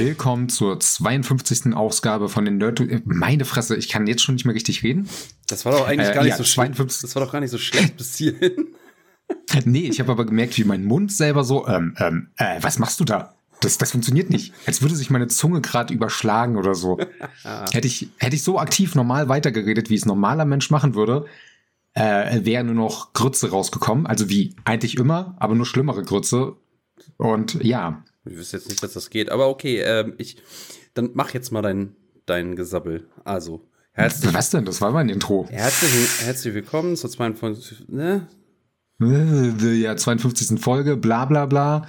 Willkommen zur 52. Ausgabe von den Nerd. Meine Fresse, ich kann jetzt schon nicht mehr richtig reden. Das war doch eigentlich äh, gar nicht ja, so schlecht. Das war doch gar nicht so schlecht bis hierhin. nee, ich habe aber gemerkt, wie mein Mund selber so, ähm, ähm, äh, was machst du da? Das, das funktioniert nicht. Als würde sich meine Zunge gerade überschlagen oder so. hätte, ich, hätte ich so aktiv normal weitergeredet, wie es normaler Mensch machen würde, äh, wäre nur noch Grütze rausgekommen. Also wie eigentlich immer, aber nur schlimmere Grütze. Und ja. Ich wüsste jetzt nicht, dass das geht. Aber okay, ähm, ich, dann mach jetzt mal dein, dein Gesabbel. Also, herzlich. Was denn? Das war mein Intro. Herzlich, herzlich willkommen zur 52. Ne? Ja, 52. Folge, bla bla bla.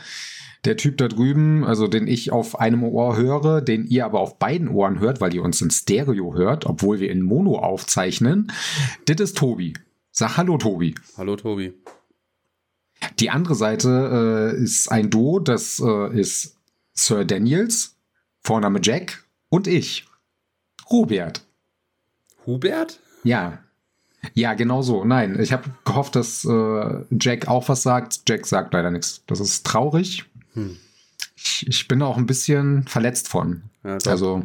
Der Typ da drüben, also den ich auf einem Ohr höre, den ihr aber auf beiden Ohren hört, weil ihr uns in Stereo hört, obwohl wir in Mono aufzeichnen, das ist Tobi. Sag Hallo, Tobi. Hallo, Tobi. Die andere Seite äh, ist ein Duo, das äh, ist Sir Daniels, Vorname Jack und ich, Robert. Hubert? Ja. Ja, genau so. Nein, ich habe gehofft, dass äh, Jack auch was sagt. Jack sagt leider nichts. Das ist traurig. Hm. Ich, ich, bin auch ein bisschen verletzt von. Ja, also,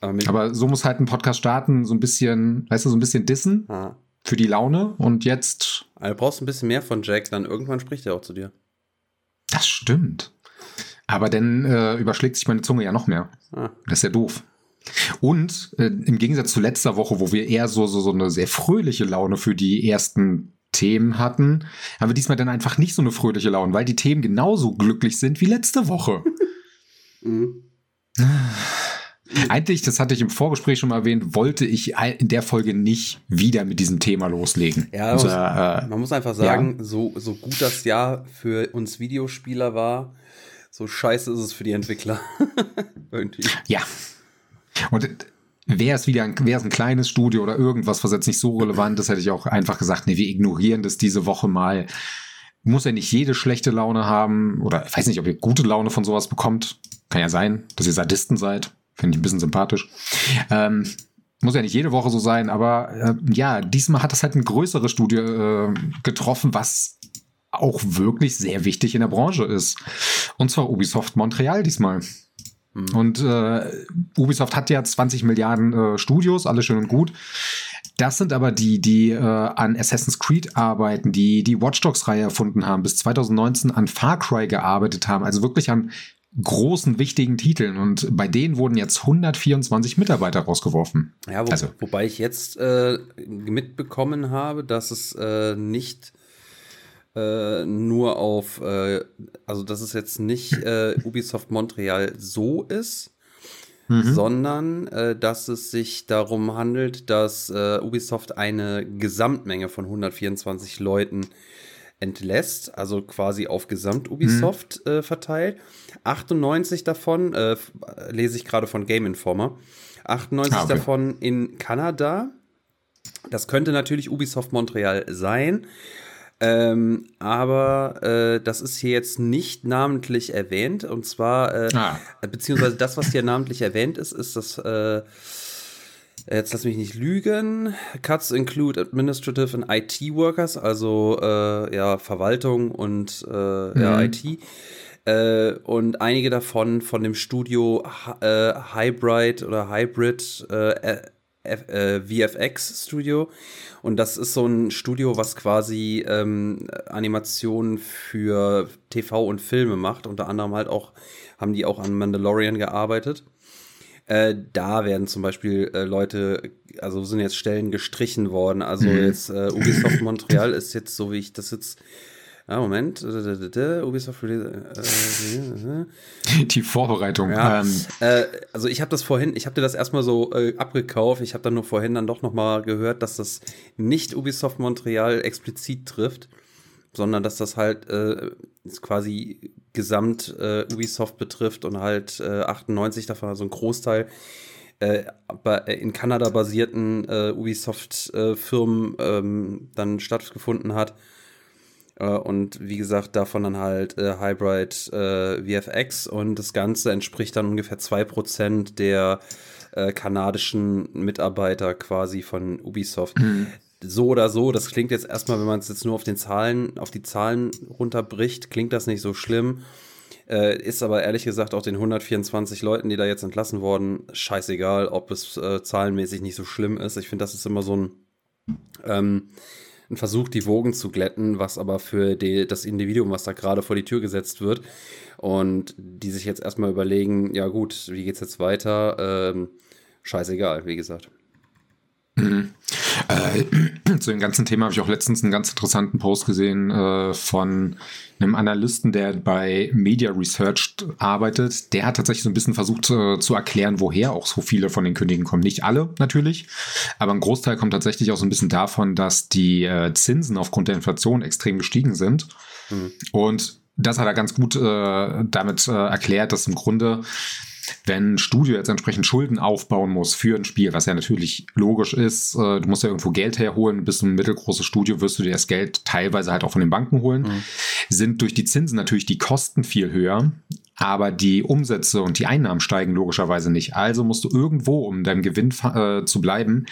aber, aber, so muss halt ein Podcast starten, so ein bisschen, weißt du, so ein bisschen dissen. Ah für die Laune und jetzt. Also du brauchst ein bisschen mehr von Jack, dann irgendwann spricht er auch zu dir. Das stimmt. Aber dann äh, überschlägt sich meine Zunge ja noch mehr. Ah. Das ist ja doof. Und äh, im Gegensatz zu letzter Woche, wo wir eher so, so, so eine sehr fröhliche Laune für die ersten Themen hatten, haben wir diesmal dann einfach nicht so eine fröhliche Laune, weil die Themen genauso glücklich sind wie letzte Woche. mhm. Eigentlich, das hatte ich im Vorgespräch schon mal erwähnt, wollte ich in der Folge nicht wieder mit diesem Thema loslegen. Ja, also, muss, äh, man muss einfach sagen, ja. so, so gut das Jahr für uns Videospieler war, so scheiße ist es für die Entwickler. ja. Und wäre es wieder ein, wäre es ein kleines Studio oder irgendwas, was jetzt nicht so relevant ist, hätte ich auch einfach gesagt, nee, wir ignorieren das diese Woche mal. Muss ja nicht jede schlechte Laune haben oder ich weiß nicht, ob ihr gute Laune von sowas bekommt. Kann ja sein, dass ihr Sadisten seid. Finde ich ein bisschen sympathisch. Ähm, muss ja nicht jede Woche so sein, aber äh, ja, diesmal hat das halt ein größeres Studio äh, getroffen, was auch wirklich sehr wichtig in der Branche ist. Und zwar Ubisoft Montreal diesmal. Mhm. Und äh, Ubisoft hat ja 20 Milliarden äh, Studios, alles schön und gut. Das sind aber die, die äh, an Assassin's Creed arbeiten, die die Watch Dogs-Reihe erfunden haben, bis 2019 an Far Cry gearbeitet haben, also wirklich an großen, wichtigen Titeln. Und bei denen wurden jetzt 124 Mitarbeiter rausgeworfen. Ja, wo, also. wobei ich jetzt äh, mitbekommen habe, dass es äh, nicht äh, nur auf, äh, also dass es jetzt nicht äh, Ubisoft Montreal so ist, mhm. sondern äh, dass es sich darum handelt, dass Ubisoft eine Gesamtmenge von 124 Leuten entlässt, also quasi auf Gesamt-Ubisoft mhm. äh, verteilt. 98 davon, äh, lese ich gerade von Game Informer, 98 ah, okay. davon in Kanada. Das könnte natürlich Ubisoft Montreal sein. Ähm, aber äh, das ist hier jetzt nicht namentlich erwähnt. Und zwar, äh, ah. beziehungsweise das, was hier namentlich erwähnt ist, ist das äh, Jetzt lass mich nicht lügen. Cuts include administrative and IT workers, also äh, ja Verwaltung und äh, mhm. ja, IT. Äh, und einige davon von dem Studio äh, Hybrid oder Hybrid äh, äh, VFX Studio. Und das ist so ein Studio, was quasi ähm, Animationen für TV und Filme macht. Unter anderem halt auch, haben die auch an Mandalorian gearbeitet. Äh, da werden zum Beispiel äh, Leute, also sind jetzt Stellen gestrichen worden. Also mhm. jetzt äh, Ubisoft Montreal ist jetzt, so wie ich das jetzt. Ja, Moment. Ubisoft äh, Die Vorbereitung. Ja, ähm. Äh, also ich habe das vorhin, ich habe dir das erstmal so äh, abgekauft. Ich habe dann nur vorhin dann doch noch mal gehört, dass das nicht Ubisoft Montreal explizit trifft, sondern dass das halt äh, quasi gesamt äh, Ubisoft betrifft und halt äh, 98 davon, also ein Großteil äh, in Kanada basierten äh, Ubisoft-Firmen ähm, dann stattgefunden hat. Äh, und wie gesagt, davon dann halt äh, Hybrid VFX und das Ganze entspricht dann ungefähr 2% der kanadischen Mitarbeiter quasi von Ubisoft. Mhm so oder so, das klingt jetzt erstmal, wenn man es jetzt nur auf den Zahlen, auf die Zahlen runterbricht, klingt das nicht so schlimm. Äh, ist aber ehrlich gesagt auch den 124 Leuten, die da jetzt entlassen wurden, scheißegal, ob es äh, zahlenmäßig nicht so schlimm ist. Ich finde, das ist immer so ein, ähm, ein Versuch, die Wogen zu glätten, was aber für die, das Individuum, was da gerade vor die Tür gesetzt wird, und die sich jetzt erstmal überlegen, ja gut, wie geht's jetzt weiter? Ähm, scheißegal, wie gesagt. Mhm. Äh, zu dem ganzen Thema habe ich auch letztens einen ganz interessanten Post gesehen äh, von einem Analysten, der bei Media Research arbeitet. Der hat tatsächlich so ein bisschen versucht äh, zu erklären, woher auch so viele von den Kündigen kommen. Nicht alle natürlich, aber ein Großteil kommt tatsächlich auch so ein bisschen davon, dass die äh, Zinsen aufgrund der Inflation extrem gestiegen sind. Mhm. Und das hat er ganz gut äh, damit äh, erklärt, dass im Grunde wenn ein Studio jetzt entsprechend Schulden aufbauen muss für ein Spiel, was ja natürlich logisch ist, äh, du musst ja irgendwo Geld herholen, bist du ein mittelgroßes Studio, wirst du dir das Geld teilweise halt auch von den Banken holen, mhm. sind durch die Zinsen natürlich die Kosten viel höher, aber die Umsätze und die Einnahmen steigen logischerweise nicht. Also musst du irgendwo, um deinem Gewinn äh, zu bleiben,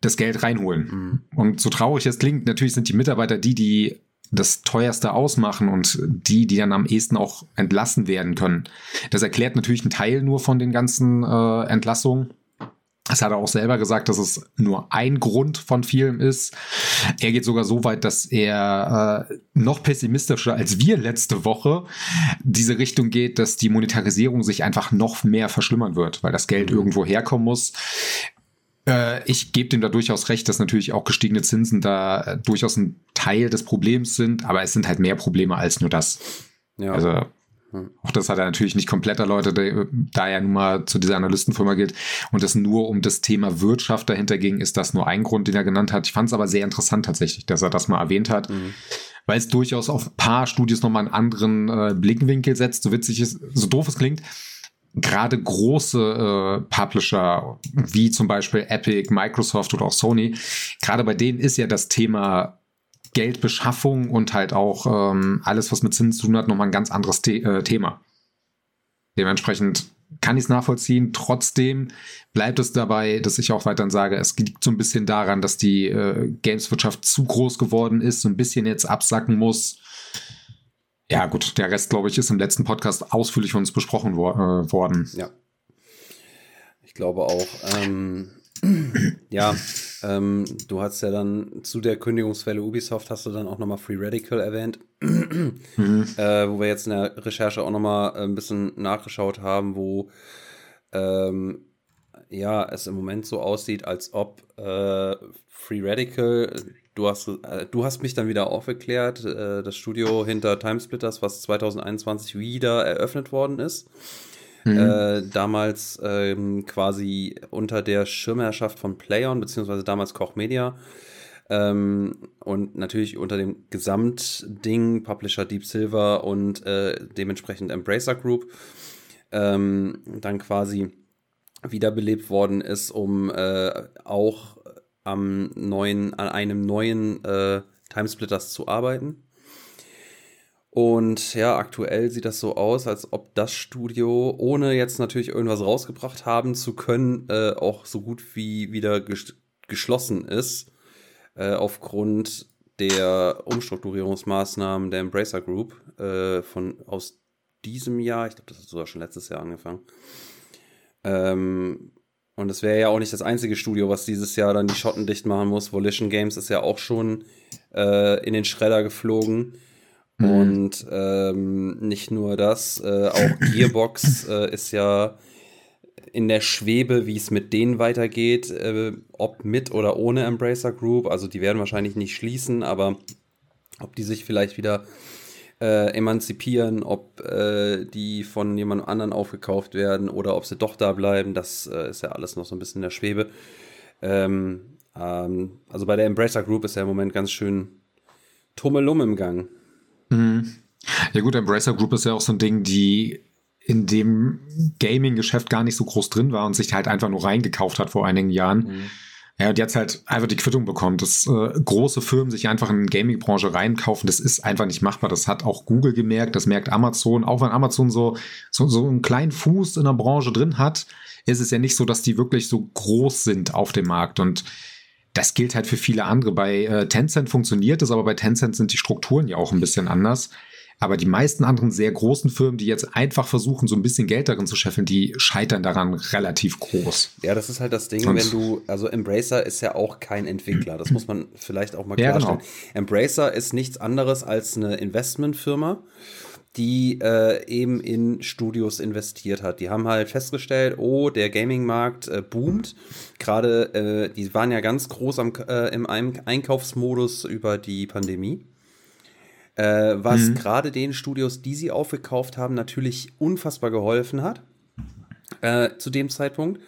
das Geld reinholen. Mhm. Und so traurig es klingt, natürlich sind die Mitarbeiter die, die das teuerste ausmachen und die, die dann am ehesten auch entlassen werden können. Das erklärt natürlich einen Teil nur von den ganzen äh, Entlassungen. Das hat er auch selber gesagt, dass es nur ein Grund von vielen ist. Er geht sogar so weit, dass er äh, noch pessimistischer als wir letzte Woche diese Richtung geht, dass die Monetarisierung sich einfach noch mehr verschlimmern wird, weil das Geld irgendwo herkommen muss. Äh, ich gebe dem da durchaus recht, dass natürlich auch gestiegene Zinsen da äh, durchaus ein Teil des Problems sind, aber es sind halt mehr Probleme als nur das. Ja. Also hm. auch das hat er natürlich nicht komplett erläutert, da er nun mal zu dieser Analystenfirma geht und das nur um das Thema Wirtschaft dahinter ging, ist das nur ein Grund, den er genannt hat. Ich fand es aber sehr interessant tatsächlich, dass er das mal erwähnt hat. Mhm weil es durchaus auf ein paar Studios nochmal einen anderen äh, Blickwinkel setzt, so witzig ist, so doof es klingt gerade große äh, Publisher wie zum Beispiel Epic, Microsoft oder auch Sony, gerade bei denen ist ja das Thema Geldbeschaffung und halt auch ähm, alles, was mit Zinsen zu tun hat, nochmal ein ganz anderes The äh, Thema. Dementsprechend kann ich es nachvollziehen. Trotzdem bleibt es dabei, dass ich auch weiterhin sage, es liegt so ein bisschen daran, dass die äh, Gameswirtschaft zu groß geworden ist, so ein bisschen jetzt absacken muss. Ja, gut, der Rest, glaube ich, ist im letzten Podcast ausführlich von uns besprochen wo äh, worden. Ja. Ich glaube auch. Ähm, ja, ähm, du hast ja dann zu der Kündigungswelle Ubisoft hast du dann auch nochmal Free Radical erwähnt, mhm. äh, wo wir jetzt in der Recherche auch nochmal ein bisschen nachgeschaut haben, wo ähm, ja, es im Moment so aussieht, als ob äh, Free Radical Du hast, äh, du hast mich dann wieder aufgeklärt, äh, das Studio hinter Timesplitters, was 2021 wieder eröffnet worden ist. Mhm. Äh, damals ähm, quasi unter der Schirmherrschaft von Playon, beziehungsweise damals Koch Media. Ähm, und natürlich unter dem Gesamtding, Publisher Deep Silver und äh, dementsprechend Embracer Group, ähm, dann quasi wiederbelebt worden ist, um äh, auch am neuen, an einem neuen äh, Timesplitters zu arbeiten. Und ja, aktuell sieht das so aus, als ob das Studio, ohne jetzt natürlich irgendwas rausgebracht haben zu können, äh, auch so gut wie wieder ges geschlossen ist, äh, aufgrund der Umstrukturierungsmaßnahmen der Embracer Group äh, von aus diesem Jahr, ich glaube, das hat sogar schon letztes Jahr angefangen. Ähm, und es wäre ja auch nicht das einzige Studio, was dieses Jahr dann die Schotten dicht machen muss. Volition Games ist ja auch schon äh, in den Schredder geflogen. Mhm. Und ähm, nicht nur das, äh, auch Gearbox äh, ist ja in der Schwebe, wie es mit denen weitergeht, äh, ob mit oder ohne Embracer Group. Also die werden wahrscheinlich nicht schließen, aber ob die sich vielleicht wieder äh, emanzipieren, ob äh, die von jemand anderen aufgekauft werden oder ob sie doch da bleiben, das äh, ist ja alles noch so ein bisschen in der Schwebe. Ähm, ähm, also bei der Embracer Group ist ja im Moment ganz schön Tummelum im Gang. Mhm. Ja gut, Embracer Group ist ja auch so ein Ding, die in dem Gaming-Geschäft gar nicht so groß drin war und sich halt einfach nur reingekauft hat vor einigen Jahren. Mhm ja, und jetzt halt einfach die Quittung bekommen, dass äh, große Firmen sich einfach in die Gaming-Branche reinkaufen, das ist einfach nicht machbar. Das hat auch Google gemerkt, das merkt Amazon. Auch wenn Amazon so, so, so einen kleinen Fuß in der Branche drin hat, ist es ja nicht so, dass die wirklich so groß sind auf dem Markt. Und das gilt halt für viele andere. Bei äh, Tencent funktioniert es, aber bei Tencent sind die Strukturen ja auch ein bisschen anders. Aber die meisten anderen sehr großen Firmen, die jetzt einfach versuchen, so ein bisschen Geld darin zu scheffeln, die scheitern daran relativ groß. Ja, das ist halt das Ding, Und wenn du, also Embracer ist ja auch kein Entwickler. Das muss man vielleicht auch mal klarstellen. Ja, genau. Embracer ist nichts anderes als eine Investmentfirma die äh, eben in Studios investiert hat. Die haben halt festgestellt, oh, der Gaming-Markt äh, boomt. Gerade, äh, die waren ja ganz groß am, äh, im Einkaufsmodus über die Pandemie. Äh, was mhm. gerade den Studios, die sie aufgekauft haben, natürlich unfassbar geholfen hat. Äh, zu dem Zeitpunkt.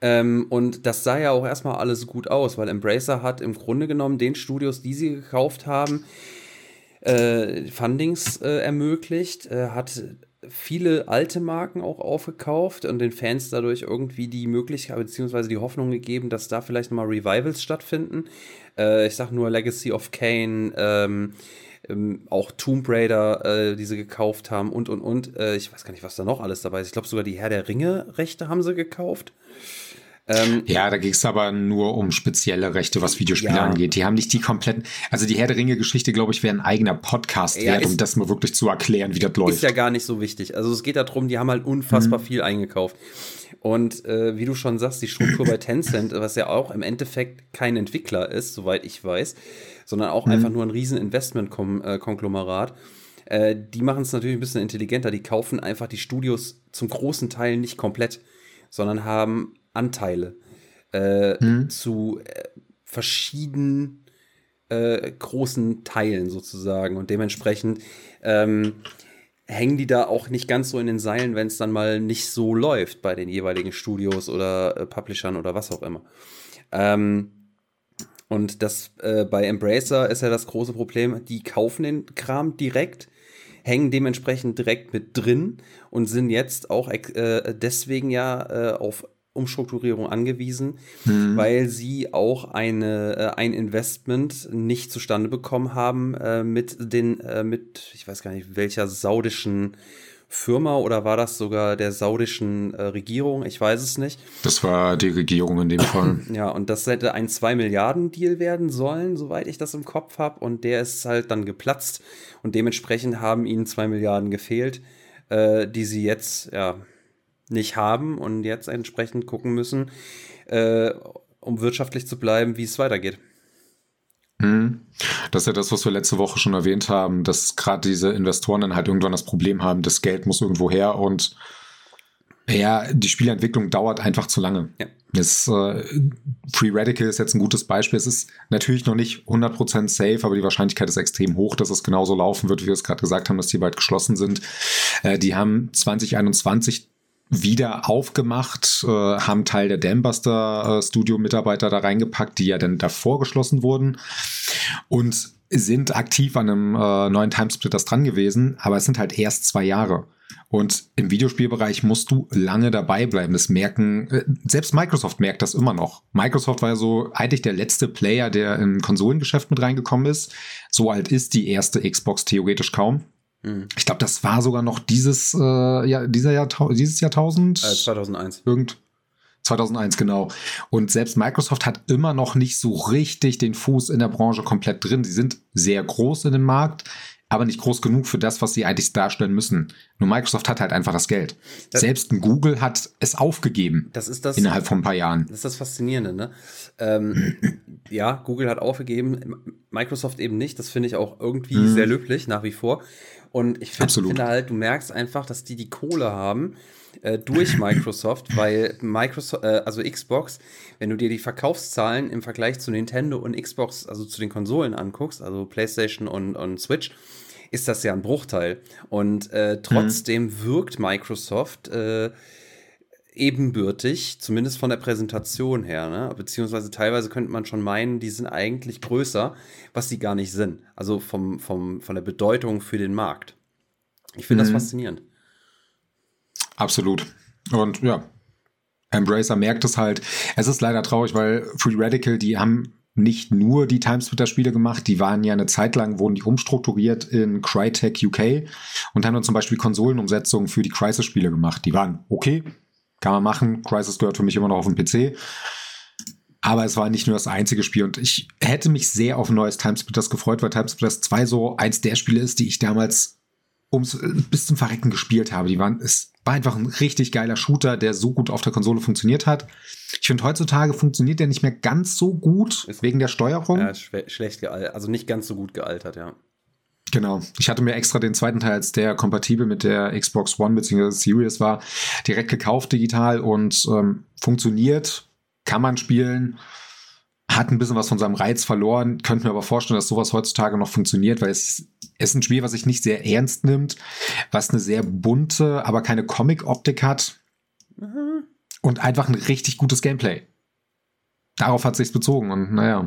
Ähm, und das sah ja auch erstmal alles gut aus, weil Embracer hat im Grunde genommen den Studios, die sie gekauft haben, äh, Fundings äh, ermöglicht, äh, hat viele alte Marken auch aufgekauft und den Fans dadurch irgendwie die Möglichkeit bzw. die Hoffnung gegeben, dass da vielleicht nochmal Revivals stattfinden. Äh, ich sag nur Legacy of Kane, ähm, ähm, auch Tomb Raider, äh, die sie gekauft haben und und und. Äh, ich weiß gar nicht, was da noch alles dabei ist. Ich glaube sogar die Herr der Ringe-Rechte haben sie gekauft. Ähm, ja, da ging es aber nur um spezielle Rechte, was Videospiele ja. angeht. Die haben nicht die kompletten, also die Herr der Ringe-Geschichte, glaube ich, wäre ein eigener Podcast ja, wert, um das mal wirklich zu erklären, wie das läuft. Ist ja gar nicht so wichtig. Also es geht darum, die haben halt unfassbar mhm. viel eingekauft. Und äh, wie du schon sagst, die Struktur bei Tencent, was ja auch im Endeffekt kein Entwickler ist, soweit ich weiß, sondern auch mhm. einfach nur ein riesen Investment-Konglomerat. Äh, die machen es natürlich ein bisschen intelligenter. Die kaufen einfach die Studios zum großen Teil nicht komplett, sondern haben Anteile äh, hm. zu äh, verschiedenen äh, großen Teilen sozusagen. Und dementsprechend ähm, hängen die da auch nicht ganz so in den Seilen, wenn es dann mal nicht so läuft bei den jeweiligen Studios oder äh, Publishern oder was auch immer. Ähm, und das äh, bei Embracer ist ja das große Problem, die kaufen den Kram direkt, hängen dementsprechend direkt mit drin und sind jetzt auch äh, deswegen ja äh, auf Umstrukturierung angewiesen, mhm. weil sie auch eine, äh, ein Investment nicht zustande bekommen haben äh, mit den, äh, mit, ich weiß gar nicht, welcher saudischen Firma oder war das sogar der saudischen äh, Regierung? Ich weiß es nicht. Das war die Regierung in dem Fall. Ja, und das hätte ein 2 Milliarden Deal werden sollen, soweit ich das im Kopf habe. Und der ist halt dann geplatzt und dementsprechend haben ihnen 2 Milliarden gefehlt, äh, die sie jetzt, ja, nicht haben und jetzt entsprechend gucken müssen, äh, um wirtschaftlich zu bleiben, wie es weitergeht. Mhm. Das ist ja das, was wir letzte Woche schon erwähnt haben, dass gerade diese Investoren dann halt irgendwann das Problem haben, das Geld muss irgendwo her und ja, die Spielentwicklung dauert einfach zu lange. Ja. Das, äh, Free Radical ist jetzt ein gutes Beispiel. Es ist natürlich noch nicht 100% safe, aber die Wahrscheinlichkeit ist extrem hoch, dass es genauso laufen wird, wie wir es gerade gesagt haben, dass die bald geschlossen sind. Äh, die haben 2021 wieder aufgemacht, äh, haben Teil der Dambuster äh, Studio-Mitarbeiter da reingepackt, die ja dann davor geschlossen wurden und sind aktiv an einem äh, neuen Timesplitters dran gewesen, aber es sind halt erst zwei Jahre. Und im Videospielbereich musst du lange dabei bleiben. Das merken, äh, selbst Microsoft merkt das immer noch. Microsoft war ja so eigentlich der letzte Player, der im Konsolengeschäft mit reingekommen ist. So alt ist die erste Xbox theoretisch kaum. Mhm. Ich glaube, das war sogar noch dieses, äh, ja, dieser Jahr, dieses Jahrtausend. Äh, 2001. Irgend 2001, genau. Und selbst Microsoft hat immer noch nicht so richtig den Fuß in der Branche komplett drin. Sie sind sehr groß in dem Markt, aber nicht groß genug für das, was sie eigentlich darstellen müssen. Nur Microsoft hat halt einfach das Geld. Das, Selbst ein Google hat es aufgegeben. Das ist das. Innerhalb von ein paar Jahren. Das ist das Faszinierende, ne? Ähm, ja, Google hat aufgegeben, Microsoft eben nicht. Das finde ich auch irgendwie mhm. sehr löblich nach wie vor. Und ich find, finde halt, du merkst einfach, dass die die Kohle haben äh, durch Microsoft, weil Microsoft, äh, also Xbox, wenn du dir die Verkaufszahlen im Vergleich zu Nintendo und Xbox, also zu den Konsolen anguckst, also PlayStation und, und Switch, ist das ja ein Bruchteil. Und äh, trotzdem mhm. wirkt Microsoft äh, ebenbürtig, zumindest von der Präsentation her, ne? beziehungsweise teilweise könnte man schon meinen, die sind eigentlich größer, was sie gar nicht sind. Also vom, vom, von der Bedeutung für den Markt. Ich finde mhm. das faszinierend. Absolut. Und ja, Embracer merkt es halt. Es ist leider traurig, weil Free Radical, die haben nicht nur die Timesplitter-Spiele gemacht, die waren ja eine Zeit lang, wurden die umstrukturiert in Crytek UK und haben dann zum Beispiel Konsolenumsetzungen für die Crisis-Spiele gemacht. Die waren okay, kann man machen. Crisis gehört für mich immer noch auf dem PC. Aber es war nicht nur das einzige Spiel und ich hätte mich sehr auf ein neues Timesplitters gefreut, weil Timesplitters 2 so eins der Spiele ist, die ich damals ums äh, bis zum Verrecken gespielt habe. Die waren, es war einfach ein richtig geiler Shooter, der so gut auf der Konsole funktioniert hat. Ich finde, heutzutage funktioniert der nicht mehr ganz so gut ist, wegen der Steuerung. Ja, schlecht gealtert, also nicht ganz so gut gealtert, ja. Genau. Ich hatte mir extra den zweiten Teil, als der kompatibel mit der Xbox One bzw. Series war, direkt gekauft digital und ähm, funktioniert, kann man spielen, hat ein bisschen was von seinem Reiz verloren. Könnte mir aber vorstellen, dass sowas heutzutage noch funktioniert, weil es, es ist ein Spiel, was sich nicht sehr ernst nimmt, was eine sehr bunte, aber keine Comic-Optik hat mhm. und einfach ein richtig gutes Gameplay. Darauf hat sich's bezogen und naja,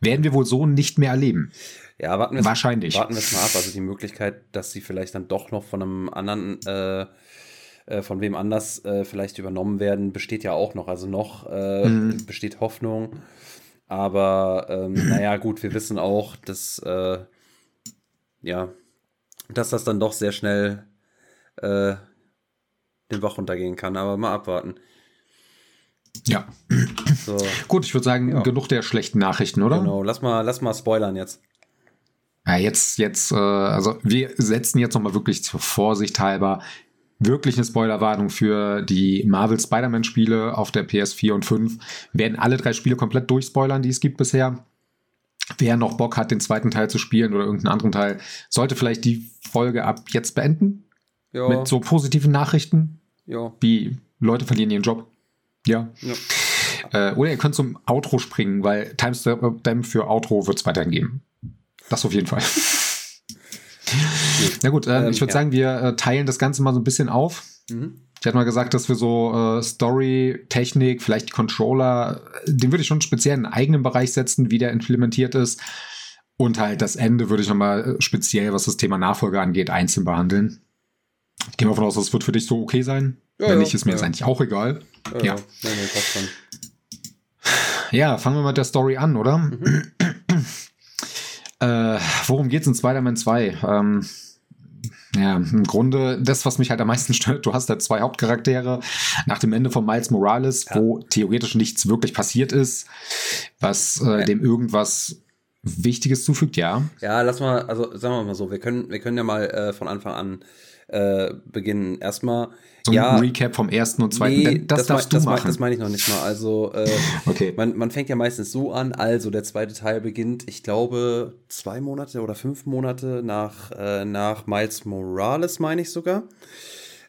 werden wir wohl so nicht mehr erleben. Ja, warten wir Wahrscheinlich. Warten wir es mal ab. Also die Möglichkeit, dass sie vielleicht dann doch noch von einem anderen, äh, äh, von wem anders äh, vielleicht übernommen werden, besteht ja auch noch. Also noch äh, mhm. besteht Hoffnung. Aber ähm, naja, gut, wir wissen auch, dass äh, ja, dass das dann doch sehr schnell äh, den Bach runtergehen kann. Aber mal abwarten. Ja. So. Gut, ich würde sagen, ja. genug der schlechten Nachrichten, oder? Genau, lass mal, lass mal spoilern jetzt. Ja, jetzt, jetzt, äh, also wir setzen jetzt nochmal wirklich zur Vorsicht halber wirklich eine Spoilerwarnung für die Marvel Spider-Man-Spiele auf der PS4 und 5. Wir werden alle drei Spiele komplett durchspoilern, die es gibt bisher. Wer noch Bock hat, den zweiten Teil zu spielen oder irgendeinen anderen Teil, sollte vielleicht die Folge ab jetzt beenden. Ja. Mit so positiven Nachrichten. Ja. Wie Leute verlieren ihren Job. Ja. ja. Äh, oder ihr könnt zum Outro springen, weil Timestamp für Outro wird es weiterhin geben. Das auf jeden Fall. Na gut, äh, ähm, ich würde ja. sagen, wir äh, teilen das Ganze mal so ein bisschen auf. Mhm. Ich hatte mal gesagt, dass wir so äh, Story, Technik, vielleicht Controller, den würde ich schon speziell in einen eigenen Bereich setzen, wie der implementiert ist. Und halt das Ende würde ich nochmal äh, speziell, was das Thema Nachfolge angeht, einzeln behandeln. Ich gehe mal davon aus, das wird für dich so okay sein. Ja, Wenn nicht, ist mir ja. das eigentlich auch egal. Ja. Ja, nee, nee, ja fangen wir mit der Story an, oder? Mhm. Äh, worum geht's in Spider-Man 2? Ähm, ja, im Grunde das, was mich halt am meisten stört, du hast halt zwei Hauptcharaktere nach dem Ende von Miles Morales, ja. wo theoretisch nichts wirklich passiert ist, was äh, dem irgendwas Wichtiges zufügt, ja. Ja, lass mal, also sagen wir mal so, wir können, wir können ja mal äh, von Anfang an äh, beginnen. Erstmal. So ja, ein Recap vom ersten und zweiten. Nee, das, das darfst das du machen. das meine ich noch nicht mal. Also, äh, okay. man, man fängt ja meistens so an. Also, der zweite Teil beginnt, ich glaube, zwei Monate oder fünf Monate nach, äh, nach Miles Morales, meine ich sogar.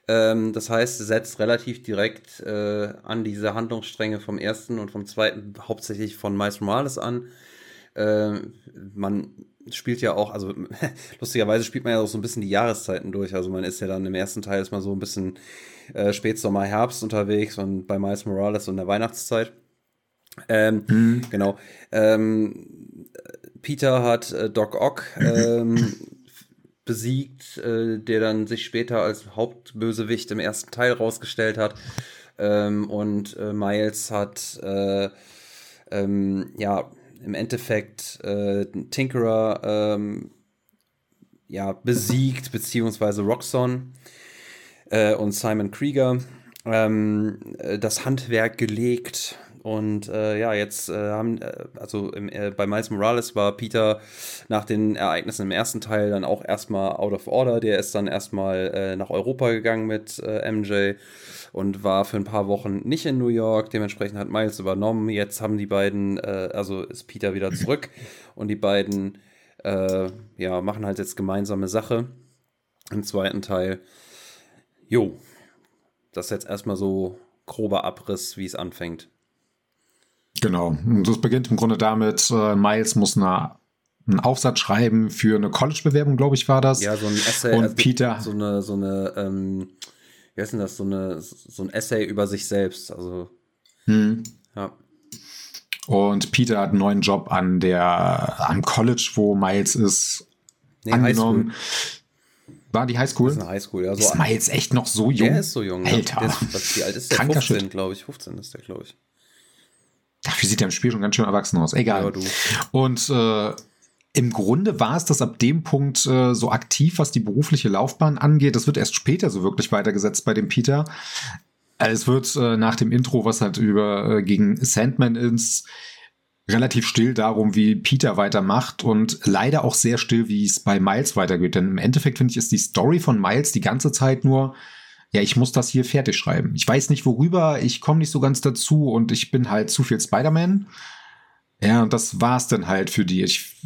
Ähm, das heißt, setzt relativ direkt äh, an diese Handlungsstränge vom ersten und vom zweiten, hauptsächlich von Miles Morales an. Äh, man spielt ja auch, also lustigerweise spielt man ja auch so ein bisschen die Jahreszeiten durch. Also man ist ja dann im ersten Teil ist mal so ein bisschen äh, Spätsommer, Herbst unterwegs und bei Miles Morales in der Weihnachtszeit. Ähm, mhm. Genau. Ähm, Peter hat äh, Doc Ock ähm, besiegt, äh, der dann sich später als Hauptbösewicht im ersten Teil rausgestellt hat. Ähm, und äh, Miles hat äh, ähm, ja im Endeffekt äh, Tinkerer ähm, ja, besiegt, beziehungsweise Roxxon äh, und Simon Krieger ähm, äh, das Handwerk gelegt. Und äh, ja, jetzt äh, haben, äh, also im, äh, bei Miles Morales war Peter nach den Ereignissen im ersten Teil dann auch erstmal out of order. Der ist dann erstmal äh, nach Europa gegangen mit MJ und war für ein paar Wochen nicht in New York. Dementsprechend hat Miles übernommen. Jetzt haben die beiden, also ist Peter wieder zurück und die beiden ja, machen halt jetzt gemeinsame Sache im zweiten Teil. Jo, das ist jetzt erstmal so grober Abriss, wie es anfängt. Genau. Und das beginnt im Grunde damit, äh, Miles muss eine, einen Aufsatz schreiben für eine College-Bewerbung, glaube ich, war das. Ja, so ein Essay. Und also Peter. So eine, so eine ähm, wie heißt denn das, so, eine, so ein Essay über sich selbst. Also, hm. ja. Und Peter hat einen neuen Job an der, am College, wo Miles ist, nee, angenommen. War die Highschool? Das ist eine Highschool, ja. So ist Miles echt noch so jung? Der ist so jung. Alter. Der ist, was, wie alt ist der? Kranker 15, glaube ich. 15 ist der, glaube ich. Dafür sieht er im Spiel schon ganz schön erwachsen aus. Egal. Ja, und äh, im Grunde war es das ab dem Punkt äh, so aktiv, was die berufliche Laufbahn angeht. Das wird erst später so wirklich weitergesetzt bei dem Peter. Es wird äh, nach dem Intro, was halt über äh, gegen Sandman ist, relativ still darum, wie Peter weitermacht und leider auch sehr still, wie es bei Miles weitergeht. Denn im Endeffekt finde ich, ist die Story von Miles die ganze Zeit nur, ja, ich muss das hier fertig schreiben. Ich weiß nicht worüber, ich komme nicht so ganz dazu und ich bin halt zu viel Spider-Man. Ja, und das war's dann halt für die. Ich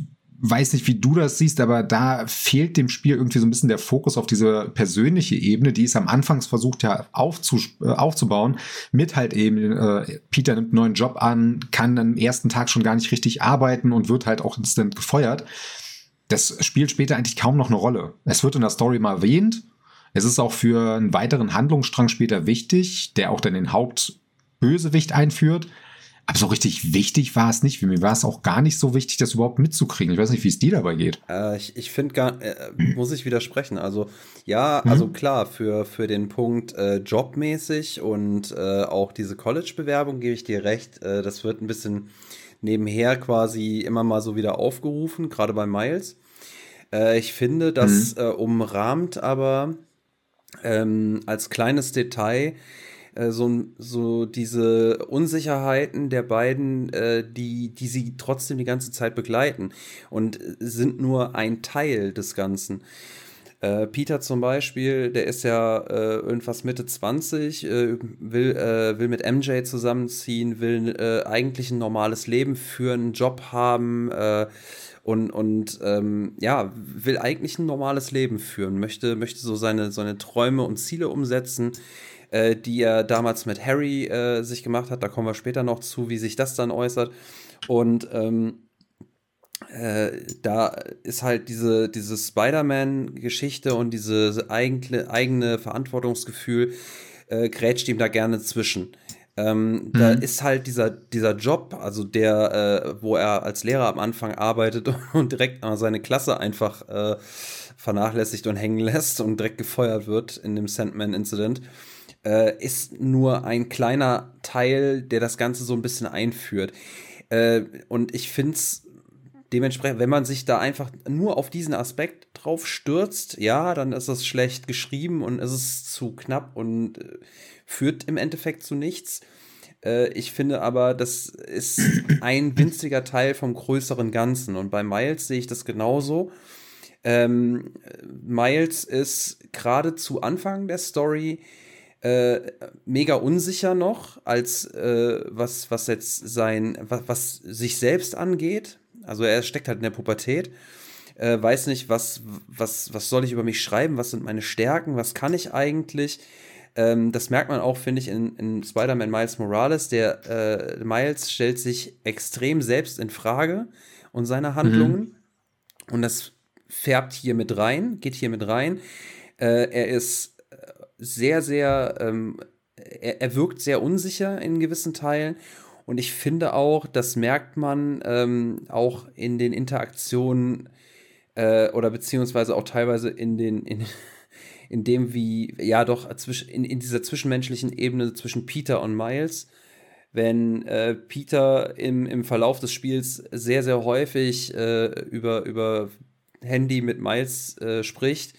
weiß nicht, wie du das siehst, aber da fehlt dem Spiel irgendwie so ein bisschen der Fokus auf diese persönliche Ebene, die es am Anfang versucht ja äh, aufzubauen, mit halt eben, äh, Peter nimmt einen neuen Job an, kann am ersten Tag schon gar nicht richtig arbeiten und wird halt auch instant gefeuert. Das spielt später eigentlich kaum noch eine Rolle. Es wird in der Story mal erwähnt. Es ist auch für einen weiteren Handlungsstrang später wichtig, der auch dann den Hauptbösewicht einführt. Aber so richtig wichtig war es nicht. Für mich war es auch gar nicht so wichtig, das überhaupt mitzukriegen. Ich weiß nicht, wie es dir dabei geht. Äh, ich ich finde gar, äh, muss ich widersprechen. Also ja, mhm. also klar, für, für den Punkt äh, jobmäßig und äh, auch diese College-Bewerbung gebe ich dir recht. Äh, das wird ein bisschen nebenher quasi immer mal so wieder aufgerufen, gerade bei Miles. Äh, ich finde, das mhm. umrahmt aber ähm, als kleines Detail äh, so, so diese Unsicherheiten der beiden, äh, die, die sie trotzdem die ganze Zeit begleiten und sind nur ein Teil des Ganzen. Äh, Peter zum Beispiel, der ist ja äh, irgendwas Mitte 20, äh, will, äh, will mit MJ zusammenziehen, will äh, eigentlich ein normales Leben führen, einen Job haben äh, und, und ähm, ja, will eigentlich ein normales Leben führen, möchte, möchte so seine, seine Träume und Ziele umsetzen äh, die er damals mit Harry äh, sich gemacht hat. Da kommen wir später noch zu, wie sich das dann äußert. Und ähm, äh, da ist halt diese, diese Spider-Man-Geschichte und diese eigene, eigene Verantwortungsgefühl äh, grätscht ihm da gerne zwischen. Ähm, mhm. Da ist halt dieser, dieser Job, also der, äh, wo er als Lehrer am Anfang arbeitet und direkt seine Klasse einfach äh, vernachlässigt und hängen lässt und direkt gefeuert wird in dem Sandman-Incident äh, ist nur ein kleiner Teil, der das Ganze so ein bisschen einführt. Äh, und ich finde es dementsprechend, wenn man sich da einfach nur auf diesen Aspekt drauf stürzt, ja, dann ist es schlecht geschrieben und ist es zu knapp und äh, führt im Endeffekt zu nichts. Äh, ich finde aber, das ist ein winziger Teil vom größeren Ganzen. Und bei Miles sehe ich das genauso. Ähm, Miles ist gerade zu Anfang der Story äh, mega unsicher noch, als äh, was, was jetzt sein, was, was sich selbst angeht. Also er steckt halt in der Pubertät, äh, weiß nicht, was, was, was soll ich über mich schreiben, was sind meine Stärken, was kann ich eigentlich. Ähm, das merkt man auch, finde ich, in, in Spider-Man Miles Morales. Der äh, Miles stellt sich extrem selbst in Frage und seine Handlungen. Mhm. Und das färbt hier mit rein, geht hier mit rein. Äh, er ist sehr, sehr, ähm, er, er, wirkt sehr unsicher in gewissen Teilen. Und ich finde auch, das merkt man ähm, auch in den Interaktionen äh, oder beziehungsweise auch teilweise in den, in, in dem, wie, ja doch, in, in dieser zwischenmenschlichen Ebene zwischen Peter und Miles wenn äh, Peter im, im Verlauf des Spiels sehr, sehr häufig äh, über, über Handy mit Miles äh, spricht